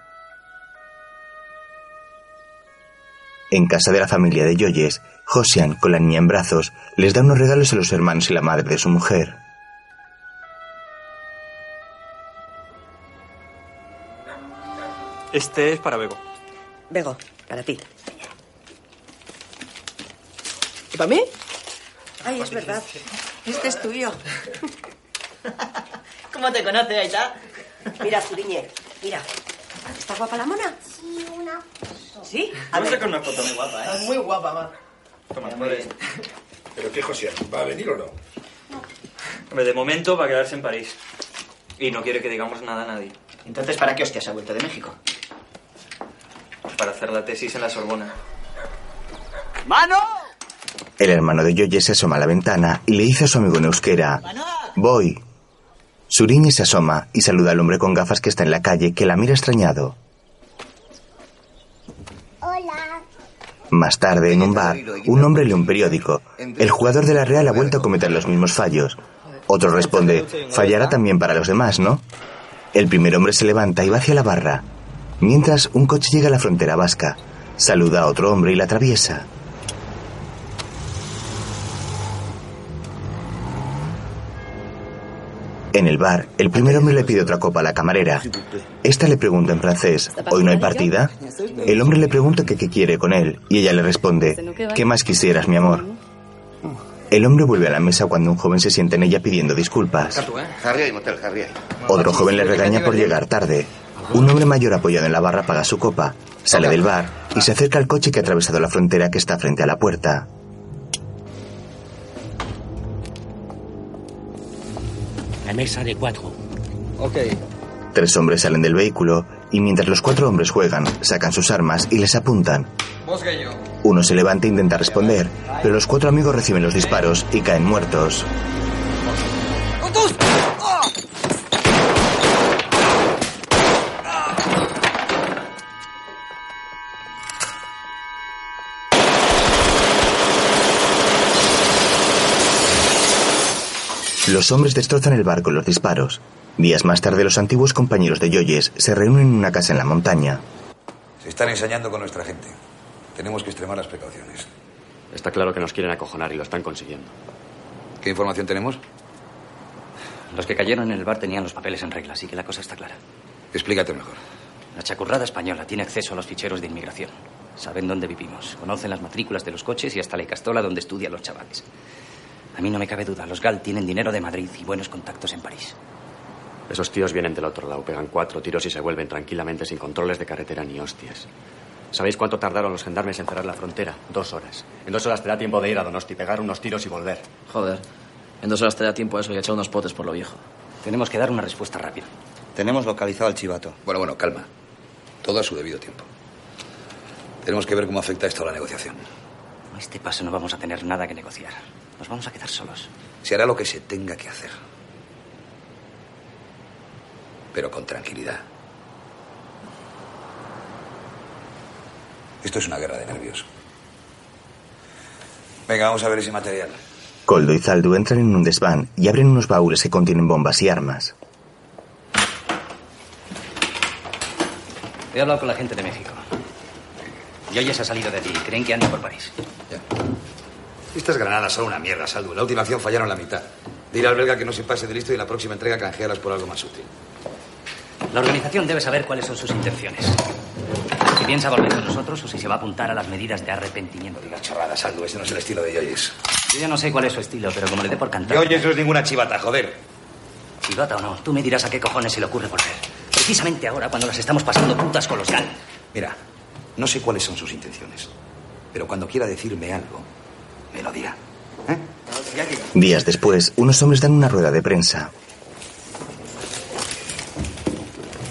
En casa de la familia de Yoyes, Josian, con la niña en brazos, les da unos regalos a los hermanos y la madre de su mujer. Este es para Bego. Bego, para ti. ¿Y para mí? Ay, es verdad. Este es tuyo. ¿Cómo te conoce, Aita? Mira, Zuriñe, mira. ¿Está guapa la mona? Sí, una. ¿Sí? A ver. con una foto muy guapa, ¿eh? Muy guapa, ma. Toma, puedes. ¿Pero qué, José? ¿Va a venir o no? Hombre, de momento va a quedarse en París. Y no quiere que digamos nada a nadie. Entonces, ¿para qué hostias ha vuelto de México? Para hacer la tesis en la Sorbona. ¡Mano! El hermano de Yoyes se asoma a la ventana y le dice a su amigo en euskera, Voy. Suriñe se asoma y saluda al hombre con gafas que está en la calle, que la mira extrañado. Hola. Más tarde, en un bar, un hombre lee un periódico. El jugador de la Real ha vuelto a cometer los mismos fallos. Otro responde, fallará también para los demás, ¿no? El primer hombre se levanta y va hacia la barra. Mientras, un coche llega a la frontera vasca. Saluda a otro hombre y la atraviesa. En el bar, el primer hombre le pide otra copa a la camarera. Esta le pregunta en francés, ¿hoy no hay partida? El hombre le pregunta que qué quiere con él y ella le responde, ¿qué más quisieras, mi amor? El hombre vuelve a la mesa cuando un joven se sienta en ella pidiendo disculpas. Otro joven le regaña por llegar tarde. Un hombre mayor apoyado en la barra paga su copa, sale del bar y se acerca al coche que ha atravesado la frontera que está frente a la puerta. Mesa de cuatro. Ok. Tres hombres salen del vehículo y mientras los cuatro hombres juegan, sacan sus armas y les apuntan. Uno se levanta e intenta responder, pero los cuatro amigos reciben los disparos y caen muertos. Los hombres destrozan el bar con los disparos. Días más tarde, los antiguos compañeros de Yoyes se reúnen en una casa en la montaña. Se están ensañando con nuestra gente. Tenemos que extremar las precauciones. Está claro que nos quieren acojonar y lo están consiguiendo. ¿Qué información tenemos? Los que cayeron en el bar tenían los papeles en regla, así que la cosa está clara. Explícate mejor. La chacurrada española tiene acceso a los ficheros de inmigración. Saben dónde vivimos, conocen las matrículas de los coches y hasta la castola donde estudian los chavales. A mí no me cabe duda, los GAL tienen dinero de Madrid y buenos contactos en París. Esos tíos vienen del otro lado, pegan cuatro tiros y se vuelven tranquilamente sin controles de carretera ni hostias. ¿Sabéis cuánto tardaron los gendarmes en cerrar la frontera? Dos horas. En dos horas te da tiempo de ir a Donosti, pegar unos tiros y volver. Joder. En dos horas te da tiempo a eso y echar unos potes por lo viejo. Tenemos que dar una respuesta rápida. Tenemos localizado al chivato. Bueno, bueno, calma. Todo a su debido tiempo. Tenemos que ver cómo afecta esto a la negociación. A este paso no vamos a tener nada que negociar. Nos vamos a quedar solos. Se hará lo que se tenga que hacer. Pero con tranquilidad. Esto es una guerra de nervios. Venga, vamos a ver ese material. Coldo y Zaldu entran en un desván y abren unos baúles que contienen bombas y armas. He hablado con la gente de México. Yoyes se ha salido de ti. Creen que anda por París. Estas granadas son una mierda, Saldu. La última acción fallaron la mitad. Dile al belga que no se pase de listo y en la próxima entrega canjealas por algo más útil. La organización debe saber cuáles son sus intenciones. Si piensa volver con nosotros o si se va a apuntar a las medidas de arrepentimiento. Diga chorrada, Saldu. Ese no es el estilo de Yoyes. Yo ya no sé cuál es su estilo, pero como le dé por cantar. Yoyes no es ninguna chivata, joder. Chivata o no, tú me dirás a qué cojones se le ocurre volver. Precisamente ahora, cuando las estamos pasando putas con los GAL. Mira, no sé cuáles son sus intenciones, pero cuando quiera decirme algo, me lo diga. Días después, unos hombres dan una rueda de prensa.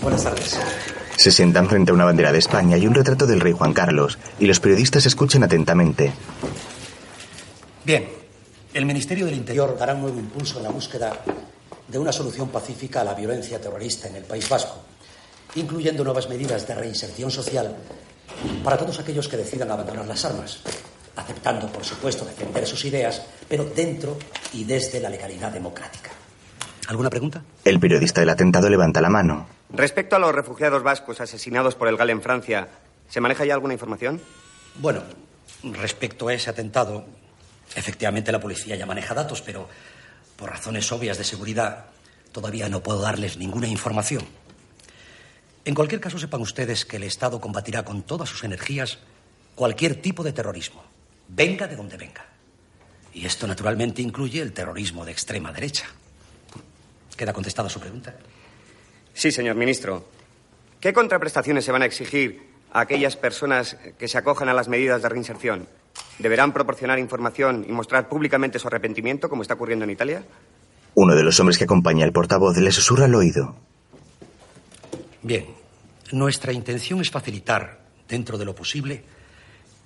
Buenas tardes. Se sientan frente a una bandera de España y un retrato del rey Juan Carlos, y los periodistas escuchan atentamente. Bien, el Ministerio del Interior dará un nuevo impulso en la búsqueda de una solución pacífica a la violencia terrorista en el País Vasco, incluyendo nuevas medidas de reinserción social para todos aquellos que decidan abandonar las armas, aceptando, por supuesto, defender sus ideas, pero dentro y desde la legalidad democrática. ¿Alguna pregunta? El periodista del atentado levanta la mano. Respecto a los refugiados vascos asesinados por el GAL en Francia, ¿se maneja ya alguna información? Bueno, respecto a ese atentado, efectivamente la policía ya maneja datos, pero por razones obvias de seguridad todavía no puedo darles ninguna información. En cualquier caso, sepan ustedes que el Estado combatirá con todas sus energías cualquier tipo de terrorismo, venga de donde venga. Y esto naturalmente incluye el terrorismo de extrema derecha. ¿Queda contestada su pregunta? Sí, señor ministro. ¿Qué contraprestaciones se van a exigir a aquellas personas que se acojan a las medidas de reinserción? ¿Deberán proporcionar información y mostrar públicamente su arrepentimiento, como está ocurriendo en Italia? Uno de los hombres que acompaña al portavoz le susurra al oído. Bien, nuestra intención es facilitar, dentro de lo posible,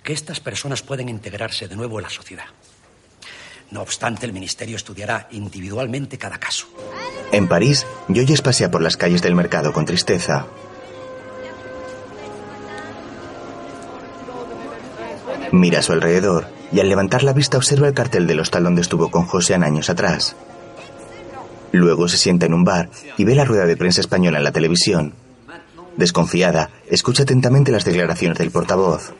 que estas personas puedan integrarse de nuevo en la sociedad. No obstante, el Ministerio estudiará individualmente cada caso. En París, Joyes pasea por las calles del mercado con tristeza. Mira a su alrededor y al levantar la vista observa el cartel del hostal donde estuvo con José años atrás. Luego se sienta en un bar y ve la rueda de prensa española en la televisión. Desconfiada, escucha atentamente las declaraciones del portavoz.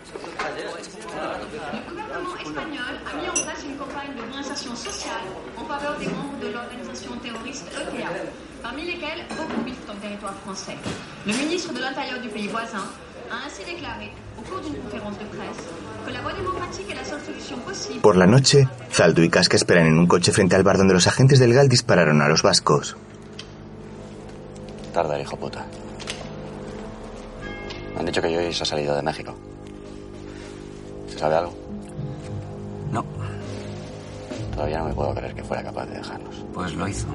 Le ministre de l'Intérieur du pays voisin a ainsi déclaré, au cours d'une conférence de presse, que la voie démocratique est la seule solution possible. Por la noche, Zaldu y Casca esperan en un coche frente al bar donde los agentes del GAL dispararon a los vascos. Tarda, hijo puta. Me han dicho que Joyce ha salido de México. ¿Se sabe algo? No. Todavía no me puedo creer que fuera capaz de dejarnos. Pues lo hizo.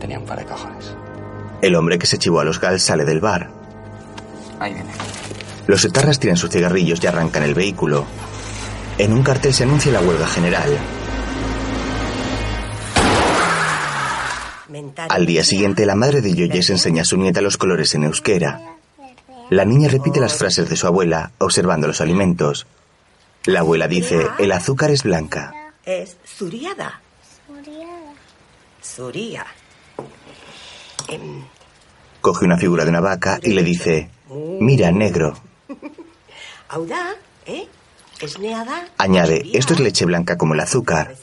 Tenía un par de cojones. El hombre que se chivó a los GAL sale del bar. Ahí viene. Los etarras tiran sus cigarrillos y arrancan el vehículo. En un cartel se anuncia la huelga general. Al día siguiente, la madre de Yoyes enseña a su nieta los colores en euskera. La niña repite las frases de su abuela, observando los alimentos. La abuela dice, el azúcar es blanca. Es zuriada. Zuria. Coge una figura de una vaca y le dice, mira, negro. eh? Añade, esto es leche blanca como el azúcar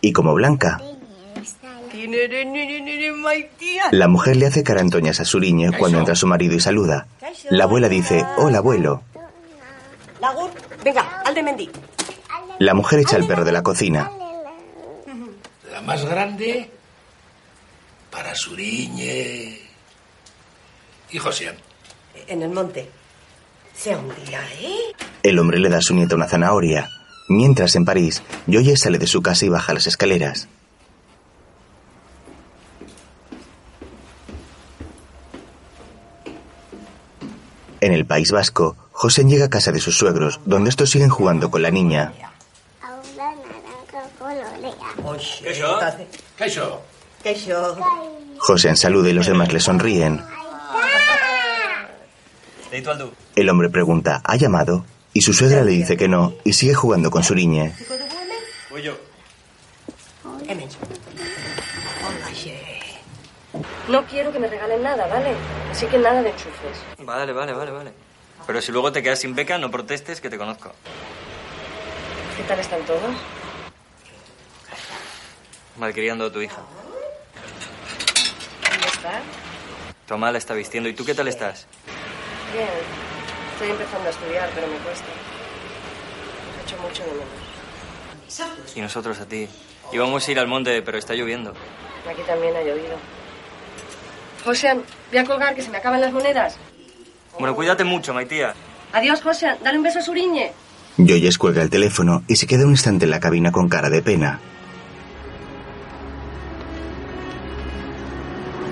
y como blanca. La mujer le hace cara antoñas a Suriñe cuando entra su marido y saluda. La abuela dice, hola abuelo. Venga, alde mendi. La mujer echa al perro de la cocina. La más grande para Suriñe y José. En el monte. Sea un día, ¿eh? El hombre le da a su nieta una zanahoria. Mientras en París, Joye sale de su casa y baja las escaleras. En el País Vasco, José llega a casa de sus suegros, donde estos siguen jugando con la niña. ¿Qué Kaixo. José saluda y los demás le sonríen. El hombre pregunta, ¿ha llamado? Y su suegra le dice que no y sigue jugando con su niña. Voy yo. Hemen. No quiero que me regalen nada, ¿vale? Así que nada de enchufes. Vale, vale, vale, vale. Pero si luego te quedas sin beca, no protestes que te conozco. ¿Qué tal están todos? Malcriando a tu hija. Tu mamá la está vistiendo. ¿Y tú qué tal estás? Bien. Estoy empezando a estudiar, pero me cuesta. Os echo mucho de menos. Y nosotros a ti. Íbamos a ir al monte, pero está lloviendo. Aquí también ha llovido. José, voy a colgar que se me acaban las monedas. Bueno, cuídate mucho, Maitía. Adiós, José. Dale un beso a Suriñe. Joyes cuelga el teléfono y se queda un instante en la cabina con cara de pena.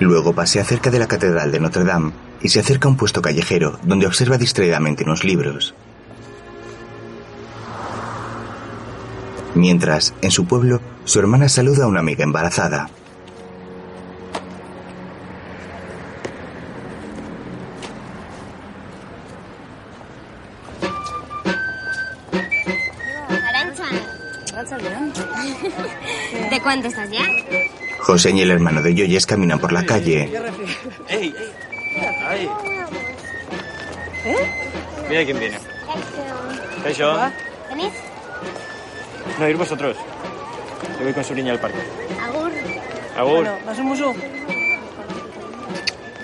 Luego pasea cerca de la Catedral de Notre Dame y se acerca a un puesto callejero donde observa distraídamente unos libros. Mientras, en su pueblo, su hermana saluda a una amiga embarazada. Arancha. ¿De cuánto estás ya? José y el hermano de Joyes caminan por la calle. ¡Ey! ¡Ay! Mira quién viene. Eso. ¿Venís? No, ir vosotros. Yo voy con su niña al parque. Agur. Agur. ¿Vas un musu?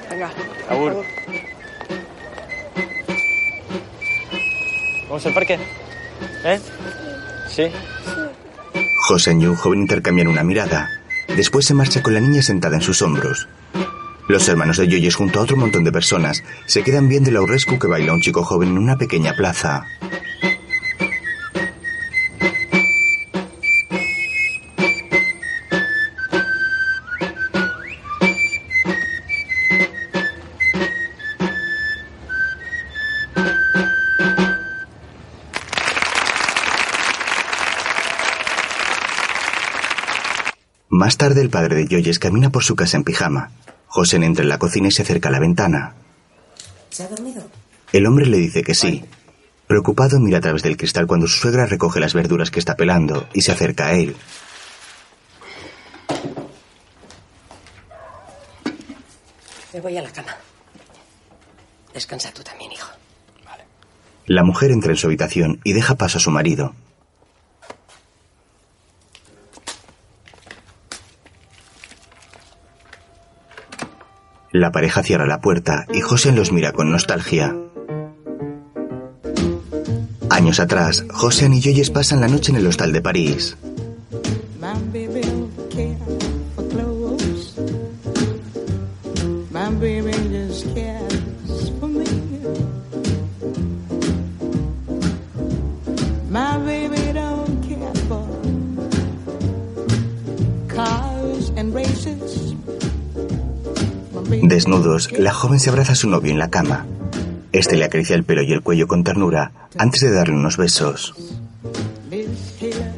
Venga. Agur. ¿Vamos al parque? ¿Eh? ¿Sí? José y un joven intercambian una mirada. Después se marcha con la niña sentada en sus hombros. Los hermanos de Joyes, junto a otro montón de personas, se quedan viendo el aurrescu que baila un chico joven en una pequeña plaza. Tarde el padre de Joyes camina por su casa en pijama. José entra en la cocina y se acerca a la ventana. ¿Se ha dormido? El hombre le dice que sí. Preocupado mira a través del cristal cuando su suegra recoge las verduras que está pelando y se acerca a él. Me voy a la cama. Descansa tú también, hijo. La mujer entra en su habitación y deja paso a su marido. La pareja cierra la puerta y José los mira con nostalgia. Años atrás, José y Joyes pasan la noche en el hostal de París. Desnudos, la joven se abraza a su novio en la cama. Este le acaricia el pelo y el cuello con ternura antes de darle unos besos. Liz Taylor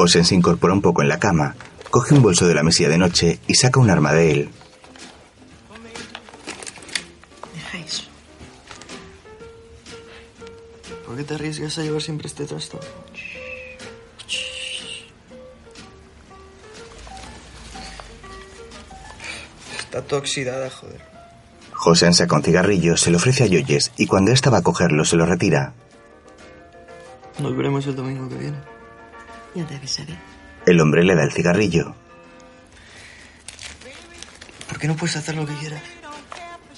Josen se incorpora un poco en la cama, coge un bolso de la mesilla de noche y saca un arma de él. ¿Por qué te arriesgas a llevar siempre este trasto? Está toda oxidada, joder. Josen saca un cigarrillo, se lo ofrece a Yoyes y cuando ésta va a cogerlo se lo retira. Nos veremos el domingo que viene. Ya te avisaré. El hombre le da el cigarrillo. ¿Por qué no puedes hacer lo que quieras?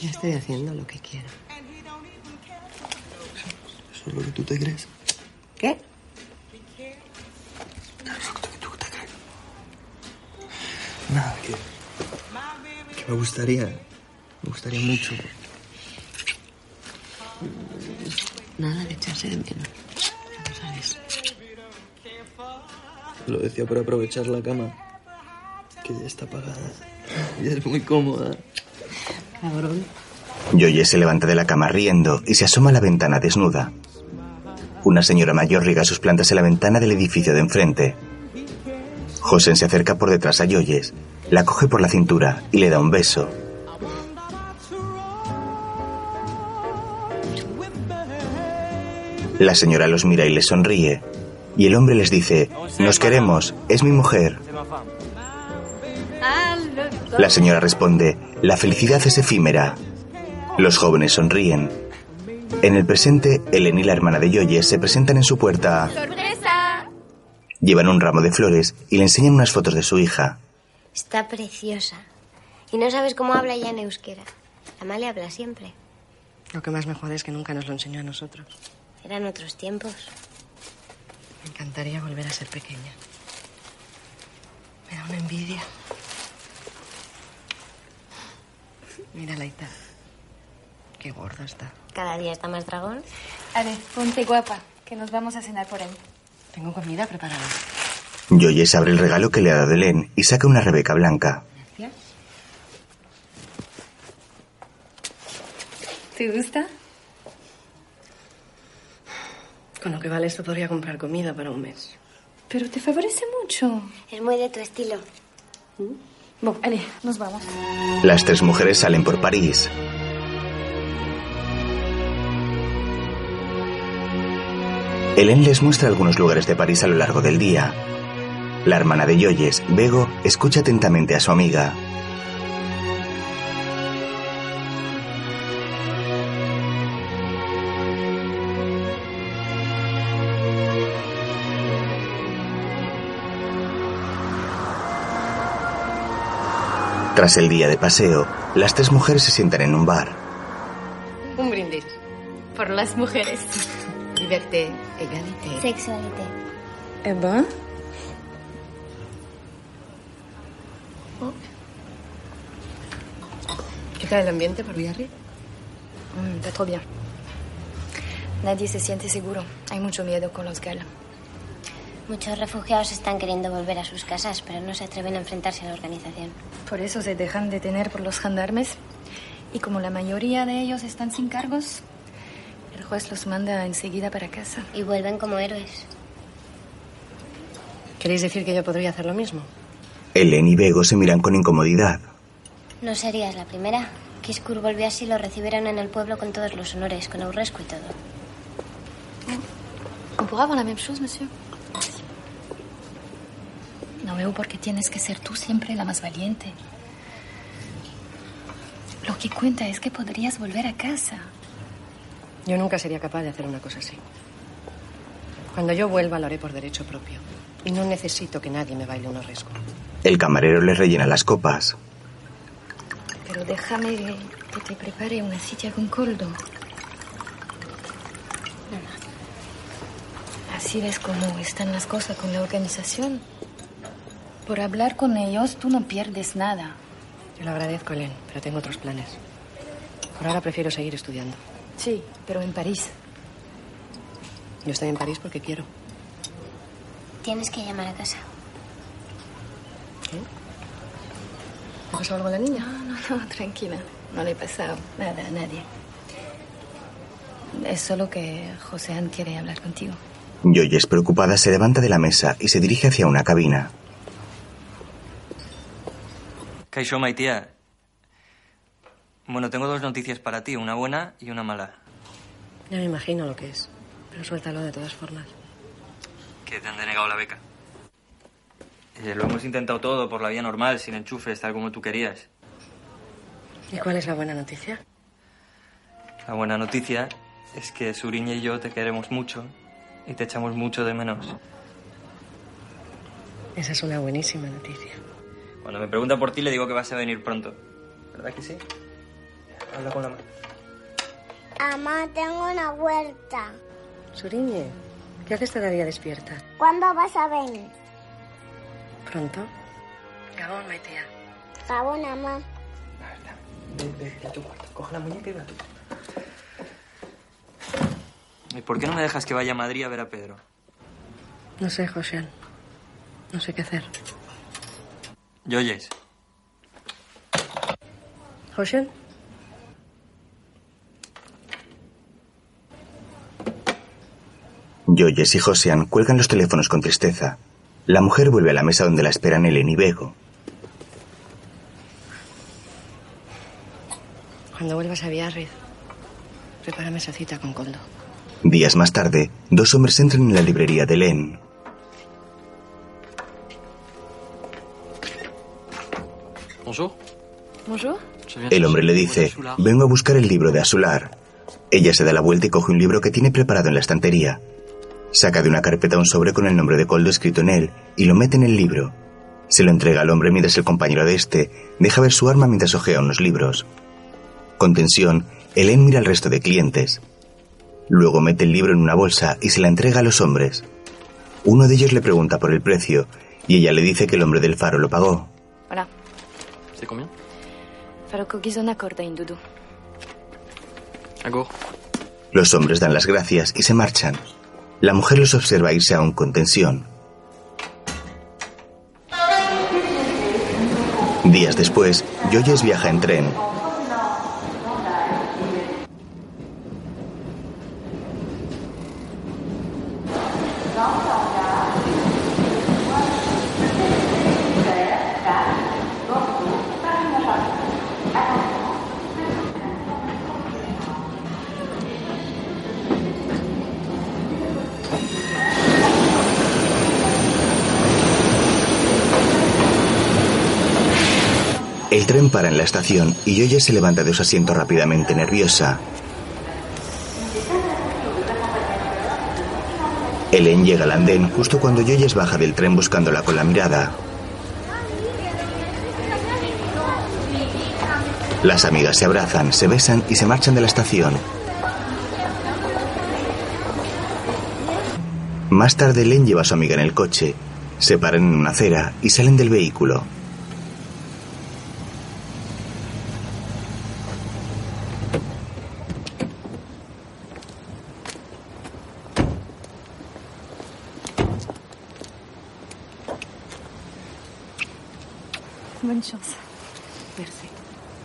Ya estoy haciendo lo que quiero. Eso es lo que tú te crees. ¿Qué? Nada, que, que me gustaría, me gustaría mucho. Nada de echarse de menos. Lo sabes. Lo decía por aprovechar la cama, que ya está apagada. Y es muy cómoda. Cabrón. Yoyes se levanta de la cama riendo y se asoma a la ventana desnuda. Una señora mayor riega sus plantas en la ventana del edificio de enfrente. José se acerca por detrás a Yoyes, la coge por la cintura y le da un beso. La señora los mira y les sonríe. Y el hombre les dice, nos queremos, es mi mujer. La señora responde, la felicidad es efímera. Los jóvenes sonríen. En el presente, Ellen y la hermana de Yoyes se presentan en su puerta. ¡Sorpresa! Llevan un ramo de flores y le enseñan unas fotos de su hija. Está preciosa. Y no sabes cómo habla ella en euskera. La Male habla siempre. Lo que más me jode es que nunca nos lo enseñó a nosotros. Eran otros tiempos. Me encantaría volver a ser pequeña. Me da una envidia. Mira la Ita. Qué gorda está. Cada día está más dragón. Ale, ponte guapa, que nos vamos a cenar por ahí. Tengo comida preparada. Yoyes abre el regalo que le ha dado Ellen y saca una rebeca blanca. ¿Te gusta? Con lo que vale esto podría comprar comida para un mes. Pero te favorece mucho. Es muy de tu estilo. Bueno, Ale, nos vamos. Las tres mujeres salen por París. Helen les muestra algunos lugares de París a lo largo del día. La hermana de Yoyes, Bego, escucha atentamente a su amiga. Tras el día de paseo, las tres mujeres se sientan en un bar. Un brindis. Por las mujeres. Liberté, égalité. Sexualité. Eh ben ¿Qué tal el ambiente por Villarri? Mm, está trop bien. Nadie se siente seguro. Hay mucho miedo con los galas. Muchos refugiados están queriendo volver a sus casas, pero no se atreven a enfrentarse a la organización. Por eso se dejan detener por los gendarmes. Y como la mayoría de ellos están sin cargos, el juez los manda enseguida para casa. Y vuelven como héroes. ¿Queréis decir que yo podría hacer lo mismo? Ellen y Bego se miran con incomodidad. No serías la primera. Kiskur volvió así y lo recibieron en el pueblo con todos los honores, con Aurescu y todo. ¿On pourra avoir la même chose, monsieur? No veo por qué tienes que ser tú siempre la más valiente. Lo que cuenta es que podrías volver a casa. Yo nunca sería capaz de hacer una cosa así. Cuando yo vuelva lo haré por derecho propio. Y no necesito que nadie me baile un riesgo. El camarero les rellena las copas. Pero déjame que te prepare una silla con coldo. Así ves cómo están las cosas con la organización. Por hablar con ellos tú no pierdes nada. Yo lo agradezco, Ellen, pero tengo otros planes. Por ahora prefiero seguir estudiando. Sí, pero en París. Yo estoy en París porque quiero. Tienes que llamar a casa. ¿Ha pasado algo a la niña? No, no, tranquila. No le he pasado nada a nadie. Es solo que José Ann quiere hablar contigo. Yoyes, preocupada, se levanta de la mesa y se dirige hacia una cabina. Kaisho, Maitia. Bueno, tengo dos noticias para ti, una buena y una mala. Ya me imagino lo que es. Pero suéltalo de todas formas. Que te han denegado la beca. Eh, lo hemos intentado todo por la vía normal, sin enchufes, tal como tú querías. ¿Y cuál es la buena noticia? La buena noticia es que Suriña y yo te queremos mucho y te echamos mucho de menos. Esa es una buenísima noticia. Cuando me pregunta por ti le digo que vas a venir pronto. ¿Verdad que sí? Habla con la mano. Mamá, tengo una huerta. Suriñe, ¿qué haces todavía despierta? ¿Cuándo vas a venir? ¿Pronto? Gabón, Maitea. Jabón, mamá. Ve, ve, ve a tu cuarto. Coge la muñeca y ve a tu cuarto. ¿Y por qué no me dejas que vaya a Madrid a ver a Pedro? No sé, José. No sé qué hacer. ¿Y oyes? ¿José? Yoyes y Josean cuelgan los teléfonos con tristeza. La mujer vuelve a la mesa donde la esperan Ellen y Bego. Cuando vuelvas a Biarritz, prepárame esa cita con Coldo. Días más tarde, dos hombres entran en la librería de Len. El hombre le dice, vengo a buscar el libro de Asular. Ella se da la vuelta y coge un libro que tiene preparado en la estantería. Saca de una carpeta un sobre con el nombre de Coldo escrito en él y lo mete en el libro. Se lo entrega al hombre mientras el compañero de este deja ver su arma mientras ojea unos libros. Con tensión, Helen mira al resto de clientes. Luego mete el libro en una bolsa y se la entrega a los hombres. Uno de ellos le pregunta por el precio y ella le dice que el hombre del faro lo pagó. Voilà. C'est combien. Los hombres dan las gracias y se marchan. La mujer los observa irse aún con tensión. Días después, Joyes viaja en tren. El tren para en la estación y Joyes se levanta de su asiento rápidamente nerviosa. Ellen llega al andén justo cuando Joyes baja del tren buscándola con la mirada. Las amigas se abrazan, se besan y se marchan de la estación. Más tarde, Len lleva a su amiga en el coche. Se paran en una acera y salen del vehículo. Merci.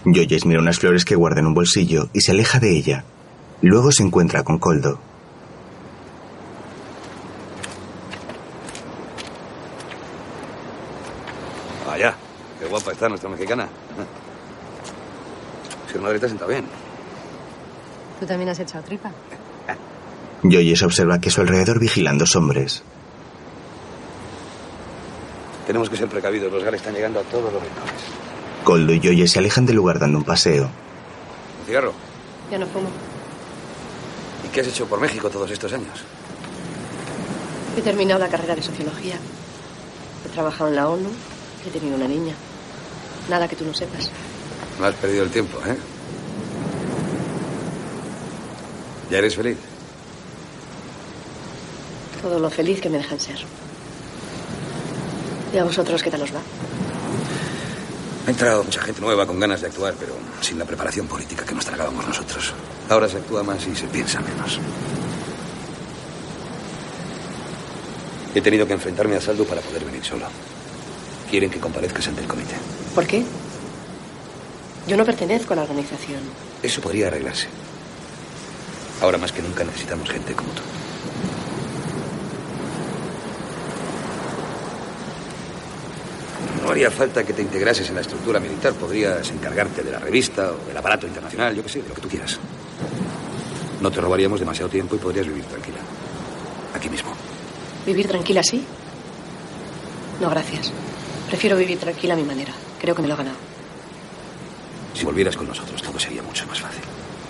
Joyes mira unas flores que guarda en un bolsillo y se aleja de ella. Luego se encuentra con Coldo. Vaya, qué guapa está nuestra mexicana. Si una grita sienta bien. ¿Tú también has echado tripa? Joyes observa que a su alrededor vigilan dos hombres. Tenemos que ser precavidos, los gales están llegando a todos los rincones. Coldo y Joyes se alejan del lugar dando un paseo. ¿Un cigarro? Ya no fumo. ¿Y qué has hecho por México todos estos años? He terminado la carrera de sociología. He trabajado en la ONU y he tenido una niña. Nada que tú no sepas. Me has perdido el tiempo, ¿eh? ¿Ya eres feliz? Todo lo feliz que me dejan ser. ¿Y a vosotros qué tal os va? Ha entrado mucha gente nueva con ganas de actuar, pero sin la preparación política que nos tragábamos nosotros. Ahora se actúa más y se piensa menos. He tenido que enfrentarme a Saldo para poder venir solo. Quieren que comparezcas ante el comité. ¿Por qué? Yo no pertenezco a la organización. Eso podría arreglarse. Ahora más que nunca necesitamos gente como tú. Haría falta que te integrases en la estructura militar. Podrías encargarte de la revista o del aparato internacional, yo qué sé, de lo que tú quieras. No te robaríamos demasiado tiempo y podrías vivir tranquila. Aquí mismo. ¿Vivir tranquila así? No, gracias. Prefiero vivir tranquila a mi manera. Creo que me lo he ganado. Si volvieras con nosotros, todo sería mucho más fácil.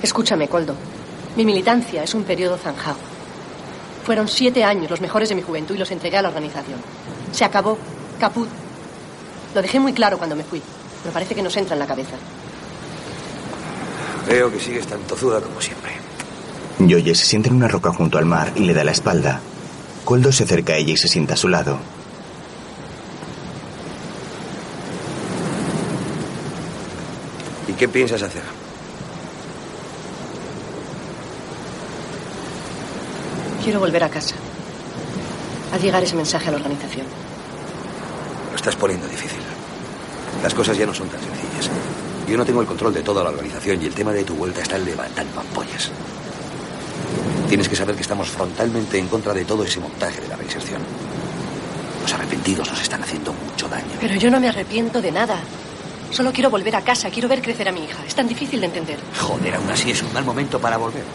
Escúchame, Coldo. Mi militancia es un periodo zanjado. Fueron siete años los mejores de mi juventud y los entregué a la organización. Se acabó. Caput. Lo dejé muy claro cuando me fui. Pero parece que nos entra en la cabeza. Veo que sigues tan tozuda como siempre. Yoye se sienta en una roca junto al mar y le da la espalda. Coldo se acerca a ella y se sienta a su lado. ¿Y qué piensas hacer? Quiero volver a casa. Al llegar ese mensaje a la organización. Estás poniendo difícil. Las cosas ya no son tan sencillas. Yo no tengo el control de toda la organización y el tema de tu vuelta está levantando ampollas. Tienes que saber que estamos frontalmente en contra de todo ese montaje de la reinserción. Los arrepentidos nos están haciendo mucho daño. Pero yo no me arrepiento de nada. Solo quiero volver a casa, quiero ver crecer a mi hija. Es tan difícil de entender. Joder, aún así es un mal momento para volver.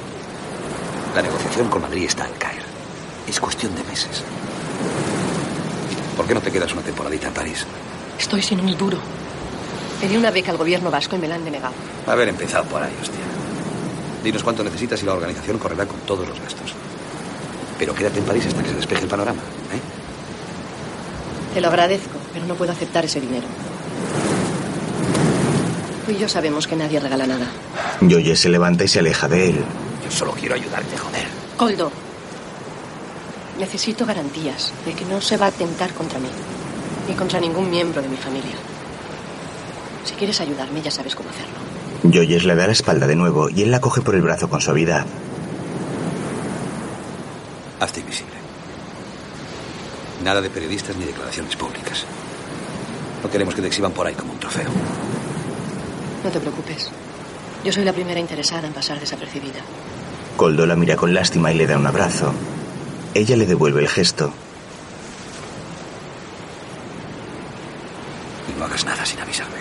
La negociación con Madrid está al caer. Es cuestión de meses. ¿Por qué no te quedas una temporadita en París? Estoy sin un duro. Pedí una beca al gobierno vasco y me la han denegado. Haber empezado por ahí, hostia. Dinos cuánto necesitas y la organización correrá con todos los gastos. Pero quédate en París hasta que se despeje el panorama, ¿eh? Te lo agradezco, pero no puedo aceptar ese dinero. Tú y yo sabemos que nadie regala nada. Yoye se levanta y se aleja de él. Yo solo quiero ayudarte, joder. Coldo, necesito garantías de que no se va a atentar contra mí, ni contra ningún miembro de mi familia. Si quieres ayudarme, ya sabes cómo hacerlo. Joyes le da la espalda de nuevo y él la coge por el brazo con suavidad. Hazte invisible. Nada de periodistas ni declaraciones públicas. No queremos que te exhiban por ahí como un trofeo. No te preocupes. Yo soy la primera interesada en pasar desapercibida. Coldo la mira con lástima y le da un abrazo. Ella le devuelve el gesto. Y no hagas nada sin avisarme.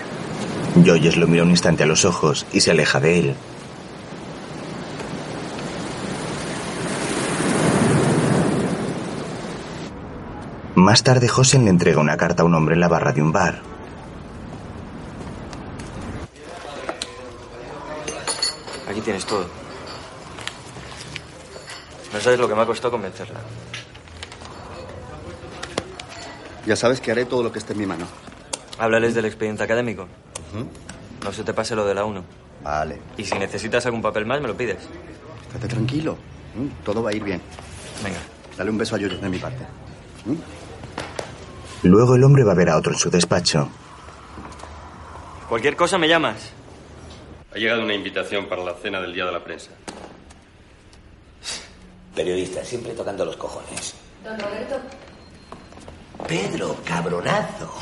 Joyes lo mira un instante a los ojos y se aleja de él. Más tarde, Josen le entrega una carta a un hombre en la barra de un bar. Aquí tienes todo. No sabes lo que me ha costado convencerla. Ya sabes que haré todo lo que esté en mi mano. Háblales del expediente académico. No se te pase lo de la 1. Vale. Y si necesitas algún papel más, me lo pides. Estate tranquilo. Mm, Todo va a ir bien. Venga. Dale un beso a Yoyo de mi parte. ¿Mm? Luego el hombre va a ver a otro en su despacho. Cualquier cosa me llamas. Ha llegado una invitación para la cena del Día de la Prensa. Periodista, siempre tocando los cojones. Don Roberto. Pedro, cabronazo.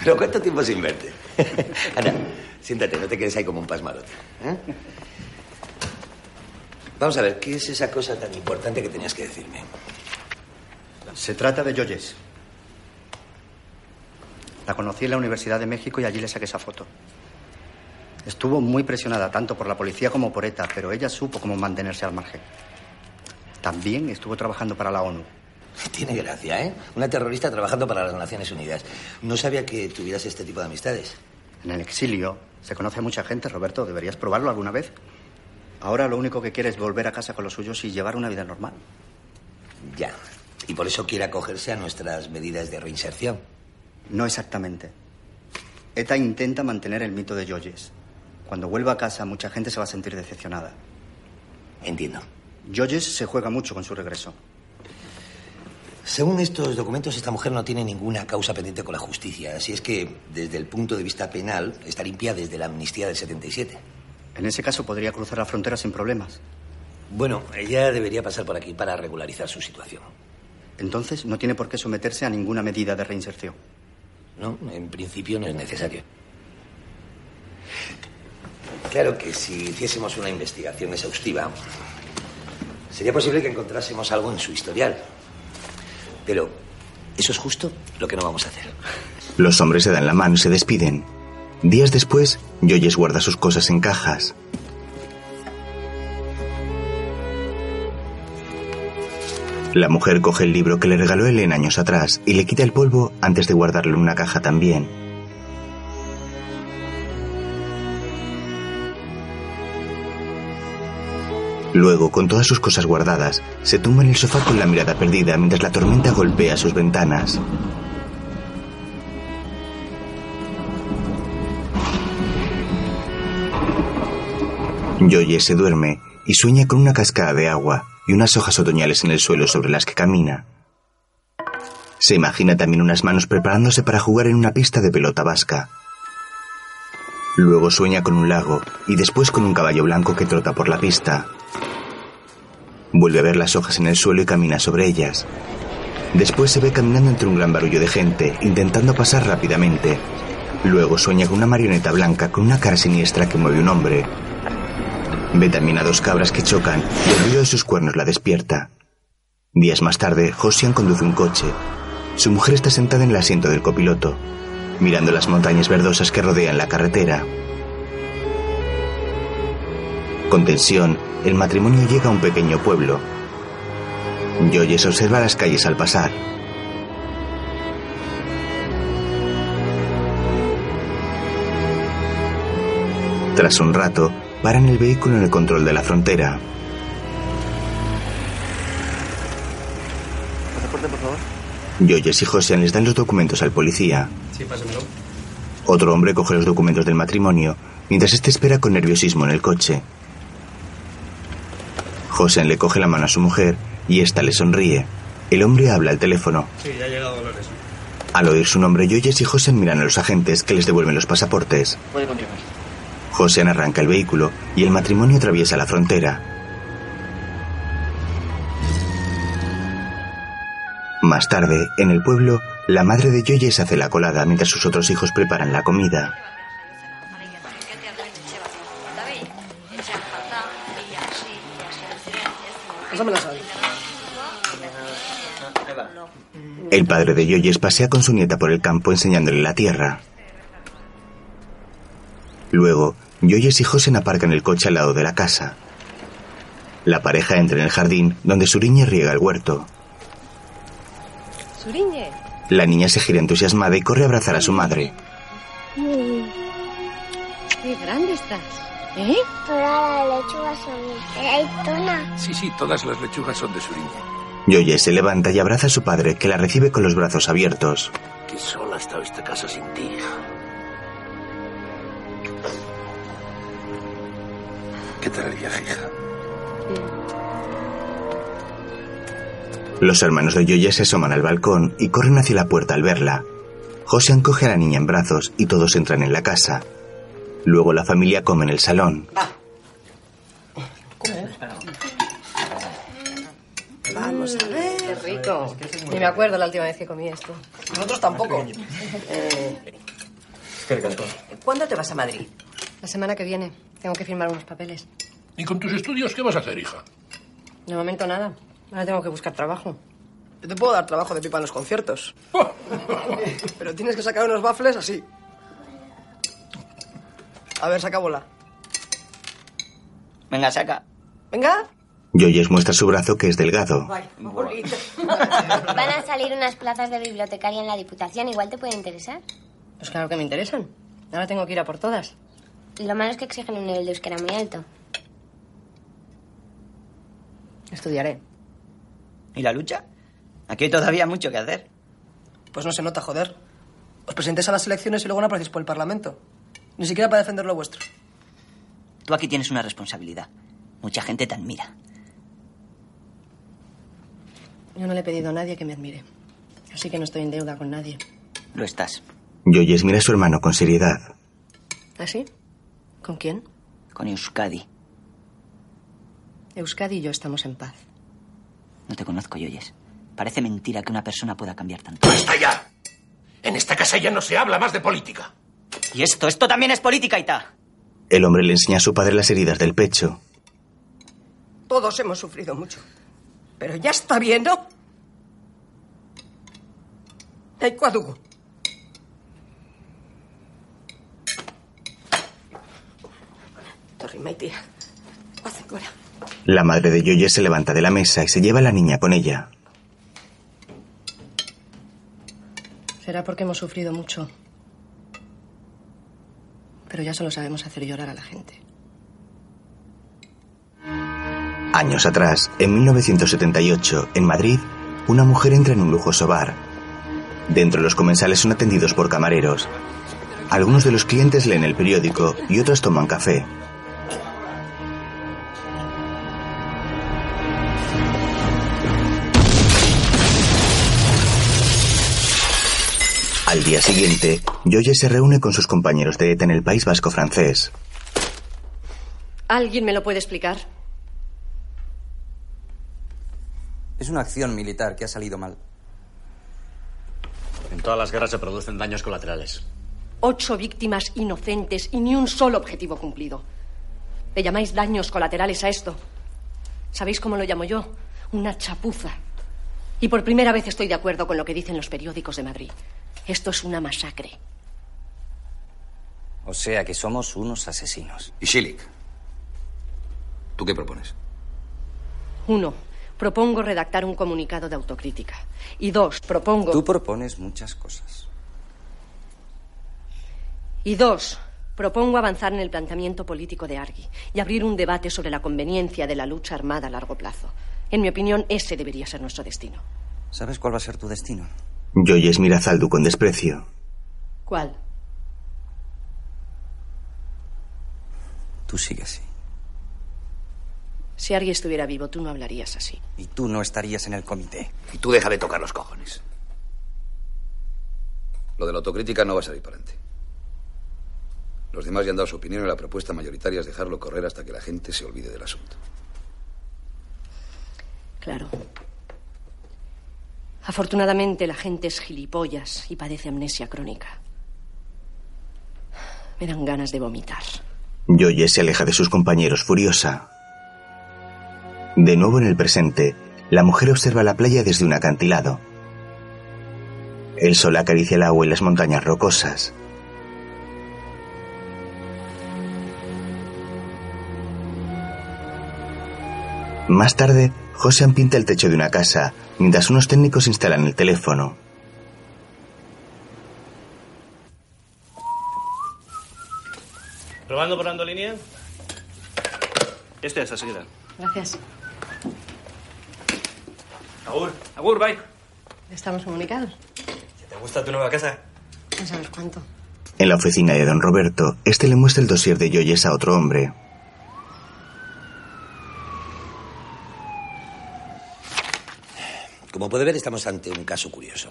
Pero ¿cuánto tiempo sin verte? Anda, siéntate, no te quedes ahí como un pasmarote. ¿eh? Vamos a ver, ¿qué es esa cosa tan importante que tenías que decirme? Se trata de Yoyes. La conocí en la Universidad de México y allí le saqué esa foto. Estuvo muy presionada tanto por la policía como por ETA, pero ella supo cómo mantenerse al margen. También estuvo trabajando para la ONU. Tiene gracia, ¿eh? Una terrorista trabajando para las Naciones Unidas. No sabía que tuvieras este tipo de amistades. En el exilio se conoce a mucha gente, Roberto. ¿Deberías probarlo alguna vez? Ahora lo único que quiere es volver a casa con los suyos y llevar una vida normal. Ya. Y por eso quiere acogerse a nuestras medidas de reinserción. No exactamente. ETA intenta mantener el mito de Yoyes. Cuando vuelva a casa, mucha gente se va a sentir decepcionada. Entiendo. Yoyes se juega mucho con su regreso. Según estos documentos, esta mujer no tiene ninguna causa pendiente con la justicia. Así es que, desde el punto de vista penal, está limpia desde la amnistía del 77. En ese caso podría cruzar la frontera sin problemas. Bueno, ella debería pasar por aquí para regularizar su situación. Entonces no tiene por qué someterse a ninguna medida de reinserción. No, en principio no es necesario. Claro que si hiciésemos una investigación exhaustiva, sería posible que encontrásemos algo en su historial. Pero eso es justo lo que no vamos a hacer. Los hombres se dan la mano y se despiden. Días después, Joyes guarda sus cosas en cajas. La mujer coge el libro que le regaló Helen años atrás y le quita el polvo antes de guardarlo en una caja también. Luego, con todas sus cosas guardadas, se tumba en el sofá con la mirada perdida mientras la tormenta golpea sus ventanas. Joye se duerme y sueña con una cascada de agua y unas hojas otoñales en el suelo sobre las que camina. Se imagina también unas manos preparándose para jugar en una pista de pelota vasca. Luego sueña con un lago y después con un caballo blanco que trota por la pista. Vuelve a ver las hojas en el suelo y camina sobre ellas. Después se ve caminando entre un gran barullo de gente, intentando pasar rápidamente. Luego sueña con una marioneta blanca con una cara siniestra que mueve un hombre. Ve también a dos cabras que chocan y el ruido de sus cuernos la despierta. Días más tarde, Josian conduce un coche. Su mujer está sentada en el asiento del copiloto, mirando las montañas verdosas que rodean la carretera. Con tensión, el matrimonio llega a un pequeño pueblo. Joyes observa las calles al pasar. Tras un rato, paran el vehículo en el control de la frontera. Pasaporte, por favor. Joyes y Josian les dan los documentos al policía. Sí. Otro hombre coge los documentos del matrimonio, mientras este espera con nerviosismo en el coche. Josian le coge la mano a su mujer y ésta le sonríe. El hombre habla al teléfono. Sí, ya ha llegado Dolores. Al oír su nombre, Joyes y Josian miran a los agentes que les devuelven los pasaportes. Puede continuar. Arranca el vehículo y el matrimonio atraviesa la frontera. Más tarde, en el pueblo, la madre de Joyes hace la colada mientras sus otros hijos preparan la comida. Pásame la sal. El padre de Joyes pasea con su nieta por el campo enseñándole la tierra. Luego, Joyes y José aparcan el coche al lado de la casa. La pareja entra en el jardín donde Suriñe riega el huerto. Suriñe. La niña se gira entusiasmada y corre a abrazar a su madre. Qué grande estás. ¿Eh? Todas las lechugas son de Daytona. Sí, sí, todas las lechugas son de Suriñe. Joyes se levanta y abraza a su padre, que la recibe con los brazos abiertos. Qué sola ha estado esta casa sin ti, hija. ¿Qué tal el viaje, hija? Los hermanos de Joyes se asoman al balcón y corren hacia la puerta al verla. Josian coge a la niña en brazos y todos entran en la casa. Luego la familia come en el salón. Vamos a ver. Qué rico. Ni me acuerdo la última vez que comí esto. Nosotros tampoco. Eh, ¿Cuándo te vas a Madrid? la semana que viene tengo que firmar unos papeles. ¿Y con tus estudios qué vas a hacer, hija? De momento nada. Ahora tengo que buscar trabajo. Yo te puedo dar trabajo de pipa en los conciertos. Pero tienes que sacar unos baffles así. A ver, saca bola. Venga, saca. Venga. Joyes muestra su brazo que es delgado. Van a salir unas plazas de bibliotecaria en la Diputación. Igual te puede interesar. Pues claro que me interesan. Ahora tengo que ir a por todas. Lo malo es que exigen un nivel de euskera muy alto. Estudiaré. ¿Y la lucha? Aquí hay todavía mucho que hacer. Pues no se nota, joder. Os presentéis a las elecciones y luego no aparecéis por el Parlamento. Ni siquiera para defender lo vuestro. Tú aquí tienes una responsabilidad. Mucha gente te admira. Yo no le he pedido a nadie que me admire. Así que no estoy en deuda con nadie. Lo estás. Joyes mira a su hermano con seriedad. ¿Así? ¿Con quién? Con Euskadi. Euskadi y yo estamos en paz. No te conozco, Yoyes. Parece mentira que una persona pueda cambiar tanto. ¡Basta ya! En esta casa ya no se habla más de política. Y esto, esto también es política, Ita. El hombre le enseña a su padre las heridas del pecho. Todos hemos sufrido mucho. Pero ya está viendo. bien, ¿no? Hay cuadugo. Torrimaitia. La madre de Yoye se levanta de la mesa y se lleva a la niña con ella. Será porque hemos sufrido mucho. Pero ya solo sabemos hacer llorar a la gente. Años atrás, en 1978, en Madrid, una mujer entra en un lujoso bar. Dentro los comensales son atendidos por camareros. Algunos de los clientes leen el periódico y otros toman café. Al día siguiente, Joye se reúne con sus compañeros de ETA en el País Vasco francés. ¿Alguien me lo puede explicar? Es una acción militar que ha salido mal. En todas las guerras se producen daños colaterales. Ocho víctimas inocentes y ni un solo objetivo cumplido. ¿Le llamáis daños colaterales a esto? ¿Sabéis cómo lo llamo yo? Una chapuza. Y por primera vez estoy de acuerdo con lo que dicen los periódicos de Madrid. Esto es una masacre. O sea que somos unos asesinos. Y Schilik, ¿tú qué propones? Uno, propongo redactar un comunicado de autocrítica. Y dos, propongo. Tú propones muchas cosas. Y dos, propongo avanzar en el planteamiento político de Argui y abrir un debate sobre la conveniencia de la lucha armada a largo plazo. En mi opinión, ese debería ser nuestro destino. ¿Sabes cuál va a ser tu destino? Joyes mira a Zaldu con desprecio. ¿Cuál? Tú sigue así. Si Argui estuviera vivo, tú no hablarías así. Y tú no estarías en el comité. Y tú deja de tocar los cojones. Lo de la autocrítica no va a salir para adelante. Los demás ya han dado su opinión y la propuesta mayoritaria es dejarlo correr hasta que la gente se olvide del asunto. Claro. Afortunadamente la gente es gilipollas y padece amnesia crónica. Me dan ganas de vomitar. Joye se aleja de sus compañeros furiosa. De nuevo en el presente, la mujer observa la playa desde un acantilado. El sol acaricia el agua y las montañas rocosas. Más tarde, Josean pinta el techo de una casa, mientras unos técnicos instalan el teléfono. ¿Probando por línea? Este es, enseguida. Gracias. Agur. Agur, bye. ¿Estamos comunicados? ¿Te gusta tu nueva casa? No sabes cuánto. En la oficina de don Roberto, este le muestra el dossier de Joyes a otro hombre. Como puede ver, estamos ante un caso curioso.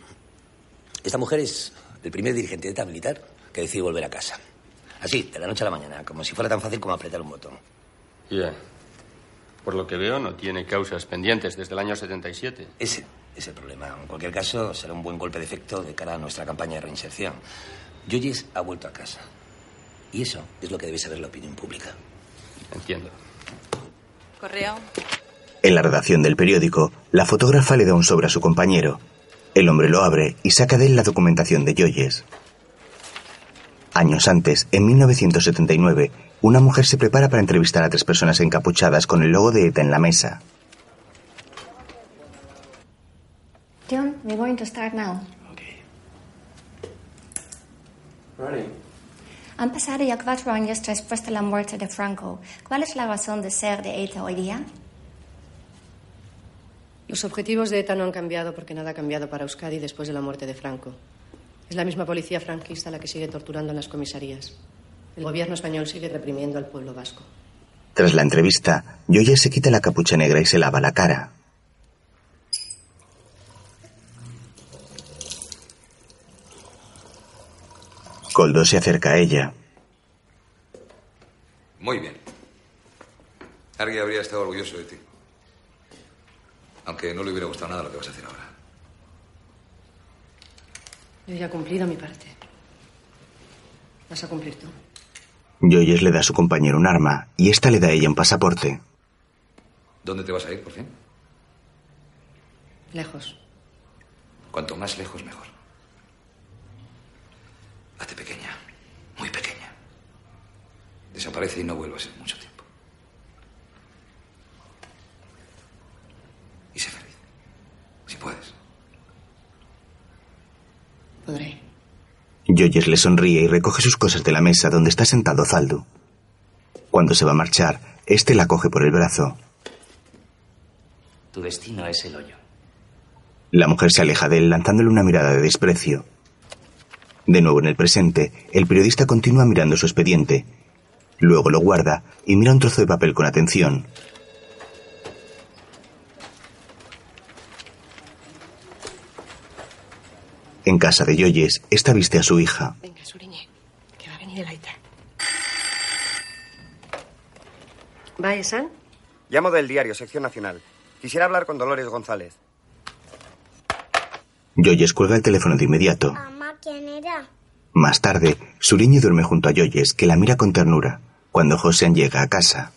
Esta mujer es el primer dirigente de ETA militar que decide volver a casa. Así, de la noche a la mañana, como si fuera tan fácil como apretar un botón. Ya. Por lo que veo, no tiene causas pendientes desde el año 77. Ese es el problema. En cualquier caso, será un buen golpe de efecto de cara a nuestra campaña de reinserción. Joyce ha vuelto a casa. Y eso es lo que debe saber la opinión pública. Entiendo. Correo. En la redacción del periódico, la fotógrafa le da un sobre a su compañero. El hombre lo abre y saca de él la documentación de Joyes. Años antes, en 1979, una mujer se prepara para entrevistar a tres personas encapuchadas con el logo de ETA en la mesa. John, we're going to start now. Ready. Han pasado ya cuatro años después de la muerte de Franco. ¿Cuál es la razón de ser de ETA hoy día? Los objetivos de ETA no han cambiado porque nada ha cambiado para Euskadi después de la muerte de Franco. Es la misma policía franquista la que sigue torturando en las comisarías. El gobierno español sigue reprimiendo al pueblo vasco. Tras la entrevista, Joyes se quita la capucha negra y se lava la cara. Coldo se acerca a ella. Muy bien. Alguien habría estado orgulloso de ti. Aunque no le hubiera gustado nada lo que vas a hacer ahora. Yo ya he cumplido mi parte. ¿Vas a cumplir tú? Joyes le da a su compañero un arma y esta le da a ella un pasaporte. ¿Dónde te vas a ir, por fin? Lejos. Cuanto más lejos, mejor. Hazte pequeña. Muy pequeña. Desaparece y no vuelvas en mucho tiempo. Y sé feliz. Si puedes. Podré. Joyes le sonríe y recoge sus cosas de la mesa donde está sentado Zaldu. Cuando se va a marchar, este la coge por el brazo. Tu destino es el hoyo. La mujer se aleja de él lanzándole una mirada de desprecio. De nuevo en el presente, el periodista continúa mirando su expediente. Luego lo guarda y mira un trozo de papel con atención. En casa de Yoyes, esta viste a su hija. Venga, Suriñe, que va a venir el Aita. ¿Va, San? Llamo del diario, sección nacional. Quisiera hablar con Dolores González. Yoyes cuelga el teléfono de inmediato. Mamá, ¿quién era? Más tarde, Suriñe duerme junto a Yoyes, que la mira con ternura. Cuando Josean llega a casa,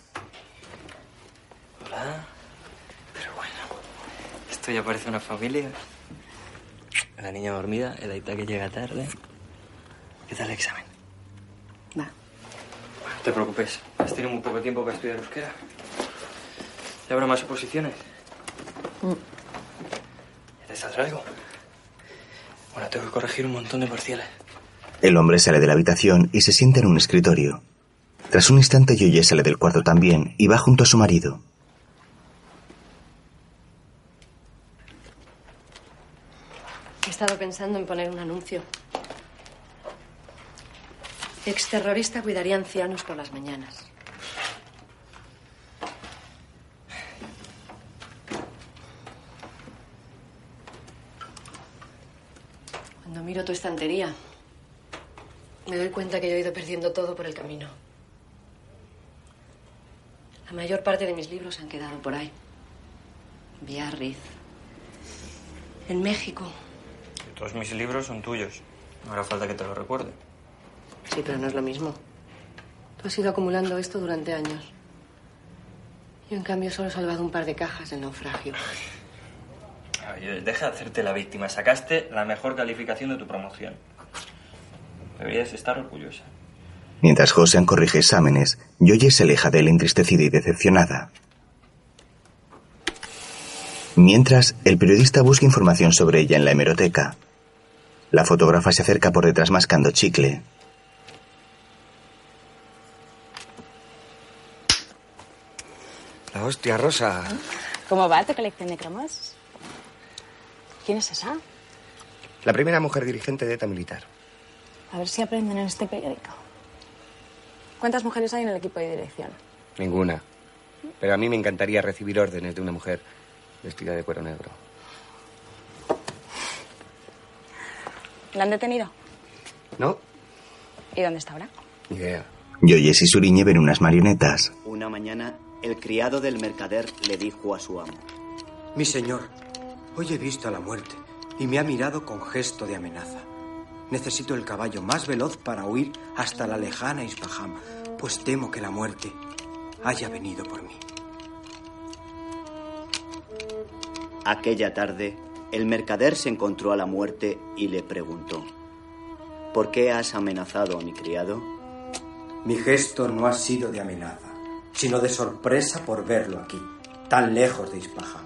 Hola. Pero bueno, esto ya parece una familia. La niña dormida, el Aita que llega tarde. ¿Qué tal el examen? Va. No te preocupes, has tenido muy poco tiempo para estudiar euskera. ¿Y habrá más oposiciones? ¿Ya te saldrá algo? Bueno, tengo que corregir un montón de parciales. el hombre sale de la habitación y se sienta en un escritorio. Tras un instante, Yoyes sale del cuarto también y va junto a su marido. Estado pensando en poner un anuncio. Exterrorista cuidaría ancianos por las mañanas. Cuando miro tu estantería, me doy cuenta que yo he ido perdiendo todo por el camino. La mayor parte de mis libros han quedado por ahí. Biarritz. En México. Todos mis libros son tuyos. No hará falta que te lo recuerde. Sí, pero no es lo mismo. Tú has ido acumulando esto durante años. Yo, en cambio, solo he salvado un par de cajas del naufragio. A ver, deja de hacerte la víctima. Sacaste la mejor calificación de tu promoción. Deberías estar orgullosa. Mientras Josean corrige exámenes, Yoyes se aleja de él entristecida y decepcionada. Mientras, el periodista busca información sobre ella en la hemeroteca. La fotógrafa se acerca por detrás mascando chicle. La hostia, Rosa. ¿Cómo va tu colección de cromos? ¿Quién es esa? La primera mujer dirigente de ETA militar. A ver si aprenden en este periódico. ¿Cuántas mujeres hay en el equipo de dirección? Ninguna. Pero a mí me encantaría recibir órdenes de una mujer vestida de cuero negro. ¿La han detenido? ¿No? ¿Y dónde está ahora? Ni idea. Yoyes y Suriñe ven unas marionetas. Una mañana, el criado del mercader le dijo a su amo. Mi señor, hoy he visto a la muerte y me ha mirado con gesto de amenaza. Necesito el caballo más veloz para huir hasta la lejana Isfaham, pues temo que la muerte haya venido por mí. Aquella tarde, el mercader se encontró a la muerte y le preguntó, ¿por qué has amenazado a mi criado? Mi gesto no ha sido de amenaza, sino de sorpresa por verlo aquí, tan lejos de Isfaham,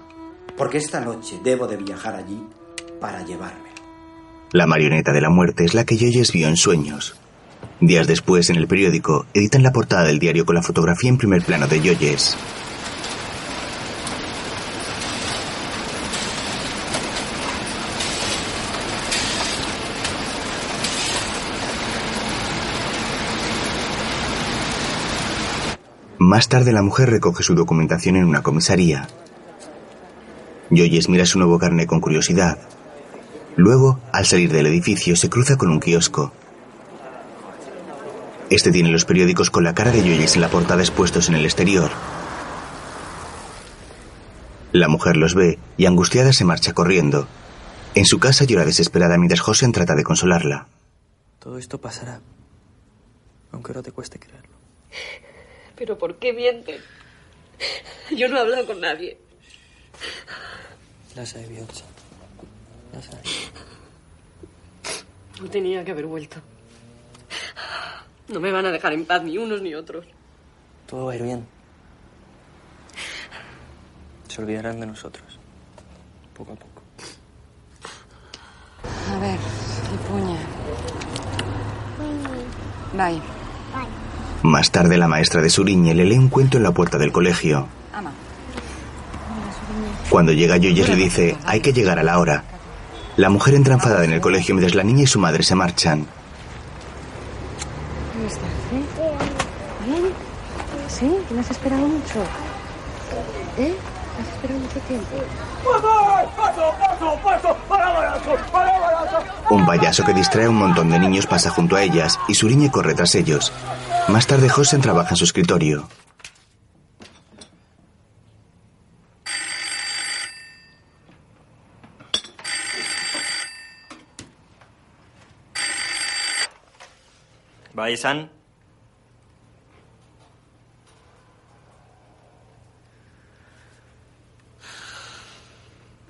porque esta noche debo de viajar allí para llevarme. La marioneta de la muerte es la que Yoyes vio en sueños. Días después, en el periódico, editan la portada del diario con la fotografía en primer plano de Yoyes. Más tarde la mujer recoge su documentación en una comisaría. Yoyes mira su nuevo carnet con curiosidad. Luego, al salir del edificio, se cruza con un kiosco. Este tiene los periódicos con la cara de Yoyes en la portada expuestos en el exterior. La mujer los ve y angustiada se marcha corriendo. En su casa llora desesperada mientras José trata de consolarla. Todo esto pasará. Aunque no te cueste creerlo. ¿Pero por qué mienten? Yo no he hablado con nadie. La sai, Bielsa. La sai. No tenía que haber vuelto. No me van a dejar en paz ni unos ni otros. Todo va a ir bien. Se olvidarán de nosotros. Poco a poco. A ver, el Puñe. Bye. Más tarde, la maestra de Suriñe le lee un cuento en la puerta del colegio. Cuando llega Joyes le dice, hay que llegar a la hora. La mujer entra enfadada en el colegio mientras la niña y su madre se marchan. ¿Cómo estás? ¿Eh? ¿Bien? ¿Sí? ¿Me has esperado mucho? ¿Eh? ¿Me has esperado mucho tiempo? Un payaso que distrae a un montón de niños pasa junto a ellas y Suriñe corre tras ellos. Más tarde, Hosen trabaja en su escritorio. Bye, San.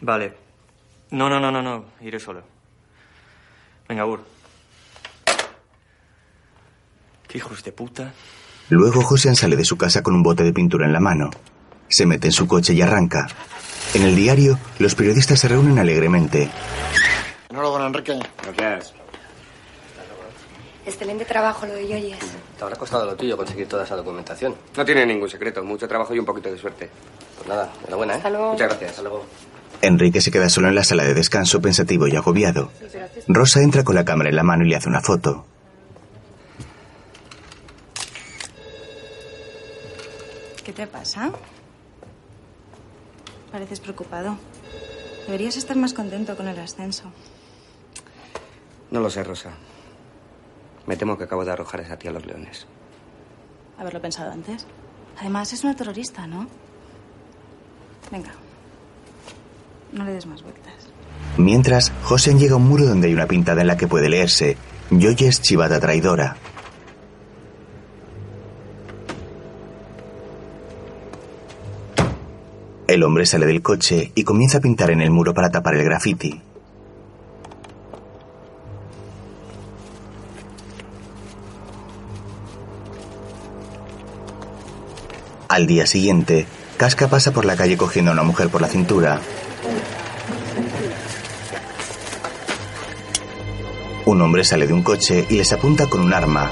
Vale. No, no, no, no, no. Iré solo. Venga, Ur. Qué hijos de puta. Luego, Hosen sale de su casa con un bote de pintura en la mano. Se mete en su coche y arranca. En el diario, los periodistas se reúnen alegremente. Enhorabuena, Enrique. Gracias. Excelente trabajo lo de Yoyes. Te habrá costado lo tuyo conseguir toda esa documentación. No tiene ningún secreto, mucho trabajo y un poquito de suerte. Pues nada, enhorabuena, ¿eh? Hasta luego. Muchas gracias. Hasta luego. Enrique se queda solo en la sala de descanso, pensativo y agobiado. Rosa entra con la cámara en la mano y le hace una foto. Te pasa? Pareces preocupado. Deberías estar más contento con el ascenso. No lo sé, Rosa. Me temo que acabo de arrojar a esa tía a los leones. Haberlo pensado antes. Además, es una terrorista, ¿no? Venga. No le des más vueltas. Mientras, Hosen llega a un muro donde hay una pintada en la que puede leerse: Yoyes chivata traidora. El hombre sale del coche y comienza a pintar en el muro para tapar el graffiti. Al día siguiente, Casca pasa por la calle cogiendo a una mujer por la cintura. Un hombre sale de un coche y les apunta con un arma.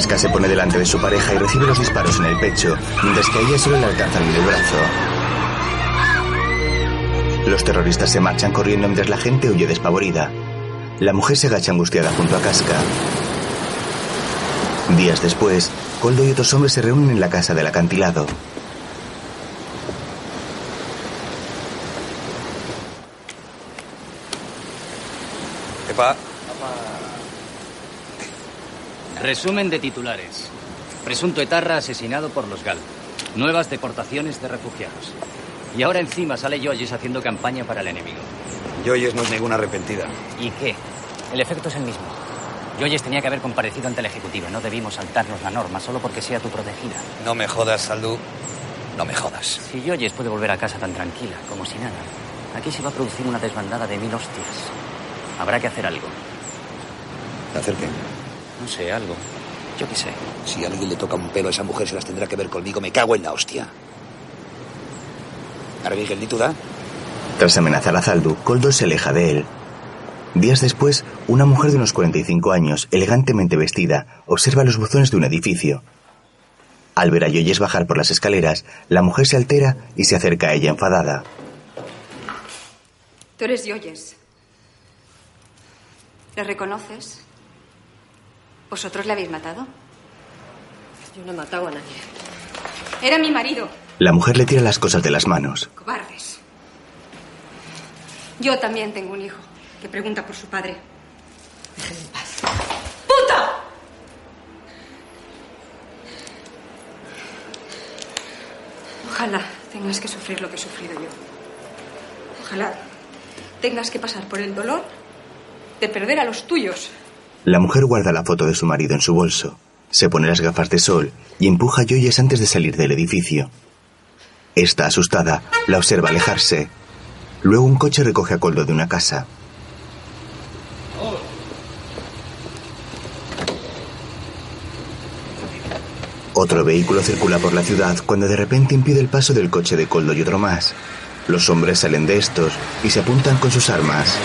Casca se pone delante de su pareja y recibe los disparos en el pecho, mientras que a ella solo le alcanzan en el brazo. Los terroristas se marchan corriendo mientras la gente huye despavorida. La mujer se agacha angustiada junto a Casca. Días después, Coldo y otros hombres se reúnen en la casa del acantilado. Resumen de titulares. Presunto etarra asesinado por los GAL. Nuevas deportaciones de refugiados. Y ahora encima sale Yoyes haciendo campaña para el enemigo. Joyes no es ninguna arrepentida. ¿Y qué? El efecto es el mismo. Yoyes tenía que haber comparecido ante la ejecutiva. No debimos saltarnos la norma solo porque sea tu protegida. No me jodas, Saldu. No me jodas. Si Yoyes puede volver a casa tan tranquila, como si nada, aquí se va a producir una desbandada de mil hostias. Habrá que hacer algo. ¿Hacer qué? No sé, algo. Yo qué sé. Si a alguien le toca un pelo a esa mujer, se las tendrá que ver conmigo. Me cago en la hostia. Ahora Miguel, ni tú da. Tras amenazar a Zaldu, Coldo se aleja de él. Días después, una mujer de unos 45 años, elegantemente vestida, observa los buzones de un edificio. Al ver a Yoyes bajar por las escaleras, la mujer se altera y se acerca a ella enfadada. Tú eres Yoyes. ¿Le reconoces? ¿Vosotros le habéis matado? Yo no he matado a nadie. Era mi marido. La mujer le tira las cosas de las manos. Cobardes. Yo también tengo un hijo que pregunta por su padre. Déjenme en paz. ¡Puta! Ojalá tengas que sufrir lo que he sufrido yo. Ojalá tengas que pasar por el dolor de perder a los tuyos. La mujer guarda la foto de su marido en su bolso, se pone las gafas de sol y empuja a Joyes antes de salir del edificio. Está asustada, la observa alejarse. Luego un coche recoge a Coldo de una casa. Otro vehículo circula por la ciudad cuando de repente impide el paso del coche de Coldo y otro más. Los hombres salen de estos y se apuntan con sus armas.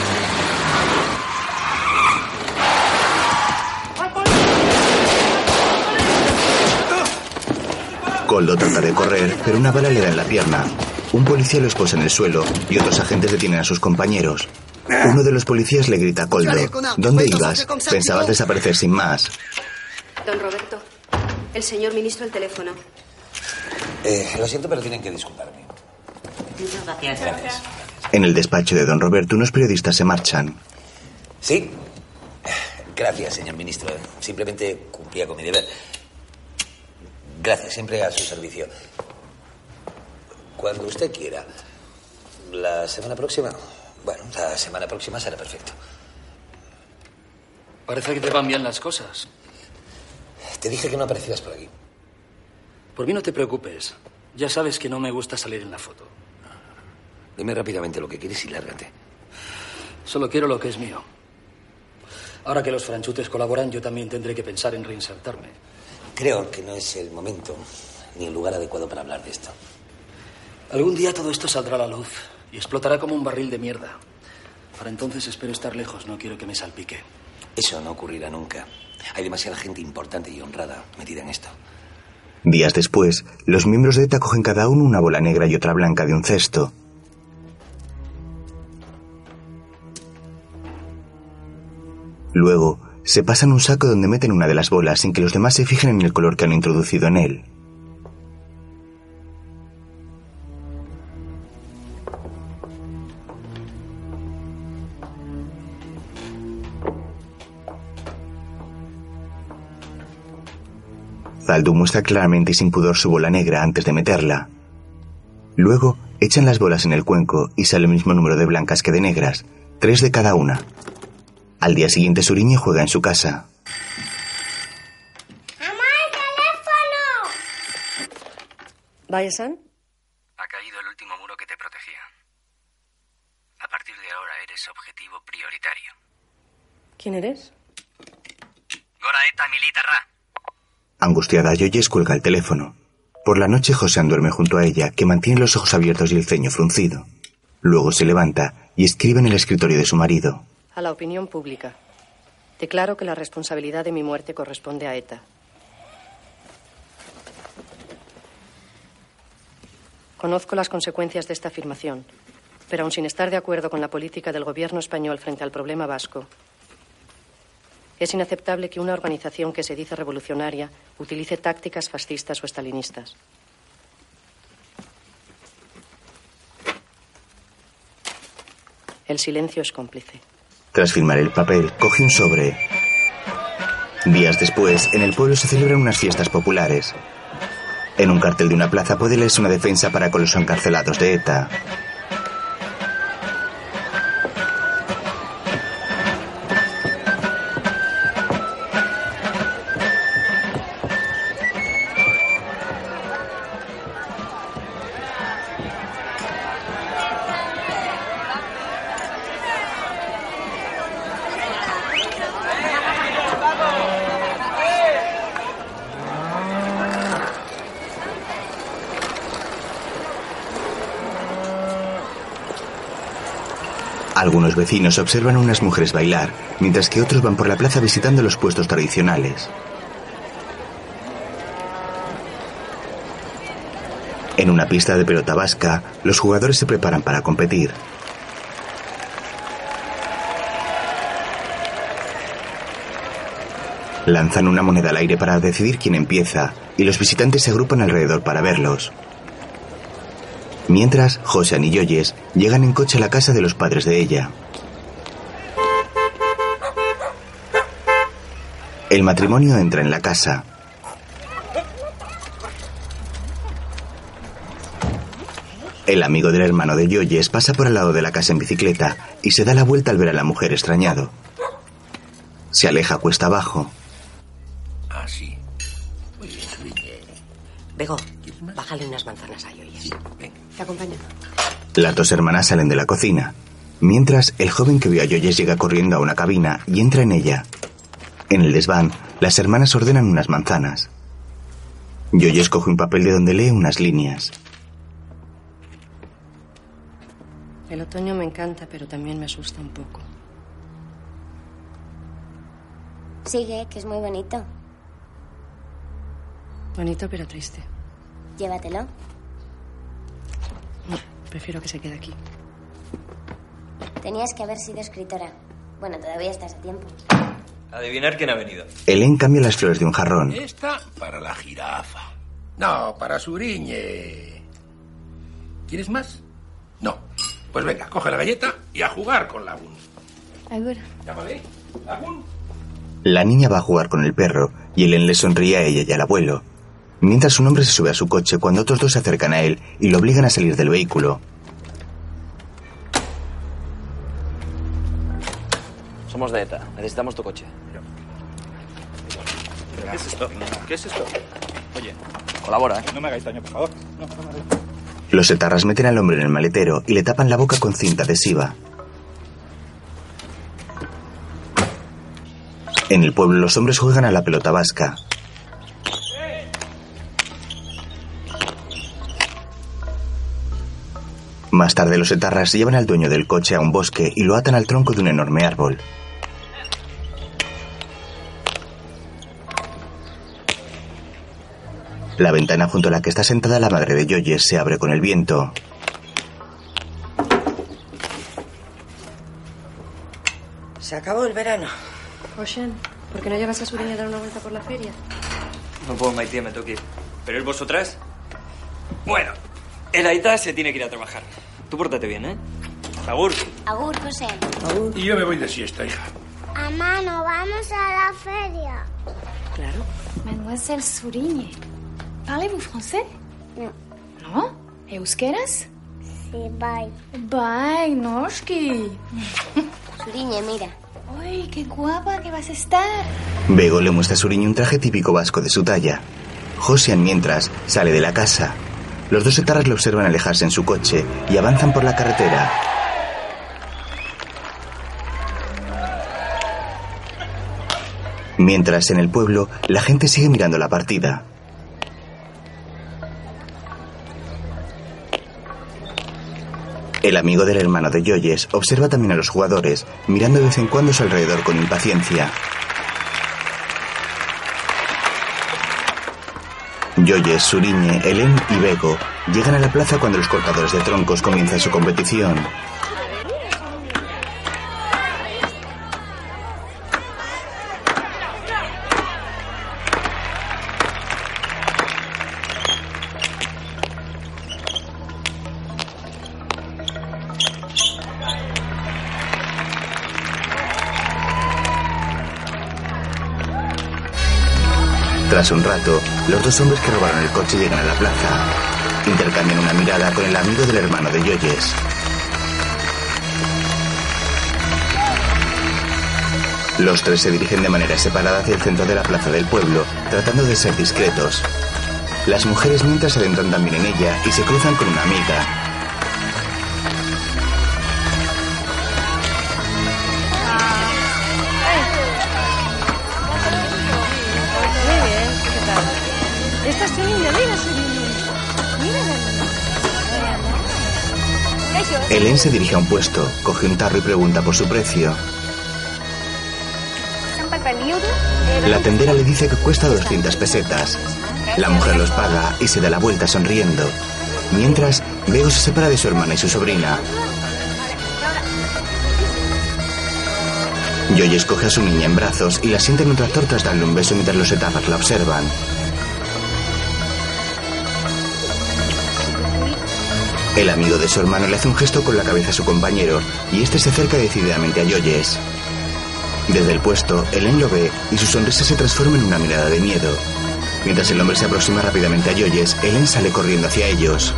Coldo trata de correr, pero una bala le da en la pierna. Un policía lo esposa en el suelo y otros agentes detienen a sus compañeros. Uno de los policías le grita a Coldo, ¿dónde ibas? Pensabas desaparecer sin más. Don Roberto, el señor ministro el teléfono. Eh, lo siento, pero tienen que disculparme. Muchas gracias. En el despacho de don Roberto, unos periodistas se marchan. ¿Sí? Gracias, señor ministro. Simplemente cumplía con mi deber. Gracias, siempre a su servicio. Cuando usted quiera. ¿La semana próxima? Bueno, la semana próxima será perfecto. Parece que te van bien las cosas. Te dije que no aparecieras por aquí. Por mí no te preocupes. Ya sabes que no me gusta salir en la foto. Dime rápidamente lo que quieres y lárgate. Solo quiero lo que es mío. Ahora que los franchutes colaboran, yo también tendré que pensar en reinsertarme. Creo que no es el momento ni el lugar adecuado para hablar de esto. Algún día todo esto saldrá a la luz y explotará como un barril de mierda. Para entonces espero estar lejos, no quiero que me salpique. Eso no ocurrirá nunca. Hay demasiada gente importante y honrada metida en esto. Días después, los miembros de ETA cogen cada uno una bola negra y otra blanca de un cesto. Luego, se pasan un saco donde meten una de las bolas sin que los demás se fijen en el color que han introducido en él. Zaldu muestra claramente y sin pudor su bola negra antes de meterla. Luego, echan las bolas en el cuenco y sale el mismo número de blancas que de negras, tres de cada una. Al día siguiente Suriñe juega en su casa. ¿Vaya, San? Ha caído el último muro que te protegía. A partir de ahora eres objetivo prioritario. ¿Quién eres? Goraeta Militarra. Angustiada, Yoyes cuelga el teléfono. Por la noche, José duerme junto a ella, que mantiene los ojos abiertos y el ceño fruncido. Luego se levanta y escribe en el escritorio de su marido. A la opinión pública. Declaro que la responsabilidad de mi muerte corresponde a ETA. Conozco las consecuencias de esta afirmación, pero aun sin estar de acuerdo con la política del gobierno español frente al problema vasco, es inaceptable que una organización que se dice revolucionaria utilice tácticas fascistas o estalinistas. El silencio es cómplice. Tras firmar el papel, coge un sobre. Días después, en el pueblo se celebran unas fiestas populares. En un cartel de una plaza puede leerse una defensa para con los encarcelados de ETA. Vecinos observan unas mujeres bailar, mientras que otros van por la plaza visitando los puestos tradicionales. En una pista de pelota vasca, los jugadores se preparan para competir. Lanzan una moneda al aire para decidir quién empieza, y los visitantes se agrupan alrededor para verlos. Mientras, José y Yoyes llegan en coche a la casa de los padres de ella. El matrimonio entra en la casa. El amigo del hermano de Yoyes pasa por al lado de la casa en bicicleta y se da la vuelta al ver a la mujer extrañado. Se aleja cuesta abajo. Ah, sí. Bego, bájale unas manzanas a Yoyes. Te acompaño. Las dos hermanas salen de la cocina. Mientras, el joven que vio a Yoyes llega corriendo a una cabina y entra en ella. En el desván, las hermanas ordenan unas manzanas. Joyce coge un papel de donde lee unas líneas. El otoño me encanta, pero también me asusta un poco. Sigue, que es muy bonito. Bonito, pero triste. Llévatelo. No, prefiero que se quede aquí. Tenías que haber sido escritora. Bueno, todavía estás a tiempo. Adivinar quién ha venido. Helen cambia las flores de un jarrón. Esta para la jirafa. No, para Suriñe. ¿Quieres más? No. Pues venga, coge la galleta y a jugar con la Gun. Agur. Llámale. Lagun. La niña va a jugar con el perro y Helen le sonríe a ella y al abuelo. Mientras un hombre se sube a su coche cuando otros dos se acercan a él y lo obligan a salir del vehículo. Somos de ETA. Necesitamos tu coche. ¿Qué es esto? ¿Qué es esto? Oye, Colabora, ¿eh? no me hagáis daño, por favor. No, no me hagáis daño. Los etarras meten al hombre en el maletero y le tapan la boca con cinta adhesiva. En el pueblo los hombres juegan a la pelota vasca. Más tarde los etarras llevan al dueño del coche a un bosque y lo atan al tronco de un enorme árbol. La ventana junto a la que está sentada la madre de Joyes se abre con el viento. Se acabó el verano. Oshen, ¿por qué no llevas a Suriña a dar una vuelta por la feria? No puedo, Maitía, me tengo que ir. ¿Pero él vosotras? Bueno, el Aita se tiene que ir a trabajar. Tú pórtate bien, ¿eh? Agur. Agur, José. Y yo me voy de siesta, hija. Mamá, no vamos a la feria. Claro. Mademoiselle Sourigne, parlez-vous français No. Non Euskeras Sí, bye. Bye, Noshki. Suriñe, mira. Uy, qué guapa que vas a estar. Bego le muestra a Suriño un traje típico vasco de su talla. Josian, mientras, sale de la casa. Los dos etarras lo observan alejarse en su coche y avanzan por la carretera. Mientras, en el pueblo, la gente sigue mirando la partida. El amigo del hermano de Joyes observa también a los jugadores, mirando de vez en cuando a su alrededor con impaciencia. Joyes, Suriñe, Helen y Bego llegan a la plaza cuando los cortadores de troncos comienzan su competición. Tras un rato, los dos hombres que robaron el coche llegan a la plaza. Intercambian una mirada con el amigo del hermano de Joyes. Los tres se dirigen de manera separada hacia el centro de la plaza del pueblo, tratando de ser discretos. Las mujeres mientras se adentran también en ella y se cruzan con una amiga. Helen se dirige a un puesto, coge un tarro y pregunta por su precio. La tendera le dice que cuesta 200 pesetas. La mujer los paga y se da la vuelta sonriendo. Mientras, Bego se separa de su hermana y su sobrina. Joyce coge a su niña en brazos y la sienta en un tractor tras darle un beso mientras los etarras la observan. El amigo de su hermano le hace un gesto con la cabeza a su compañero y este se acerca decididamente a Joyce. Desde el puesto, Helen lo ve y su sonrisa se transforma en una mirada de miedo. Mientras el hombre se aproxima rápidamente a Joyce, Helen sale corriendo hacia ellos.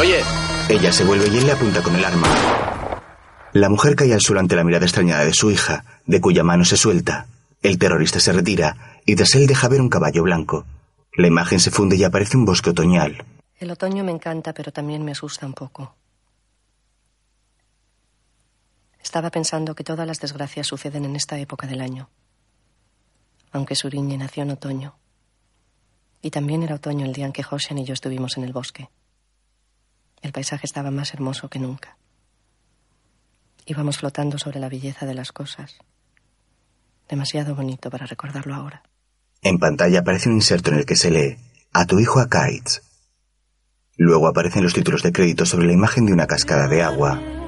Oye, Ella se vuelve y él le apunta con el arma. La mujer cae al suelo ante la mirada extrañada de su hija, de cuya mano se suelta. El terrorista se retira y tras él deja ver un caballo blanco. La imagen se funde y aparece un bosque otoñal. El otoño me encanta, pero también me asusta un poco. Estaba pensando que todas las desgracias suceden en esta época del año. aunque Suriñe nació en otoño. Y también era otoño el día en que Josian y yo estuvimos en el bosque. El paisaje estaba más hermoso que nunca. Íbamos flotando sobre la belleza de las cosas. Demasiado bonito para recordarlo ahora. En pantalla aparece un inserto en el que se lee A tu hijo a Kites. Luego aparecen los títulos de crédito sobre la imagen de una cascada de agua.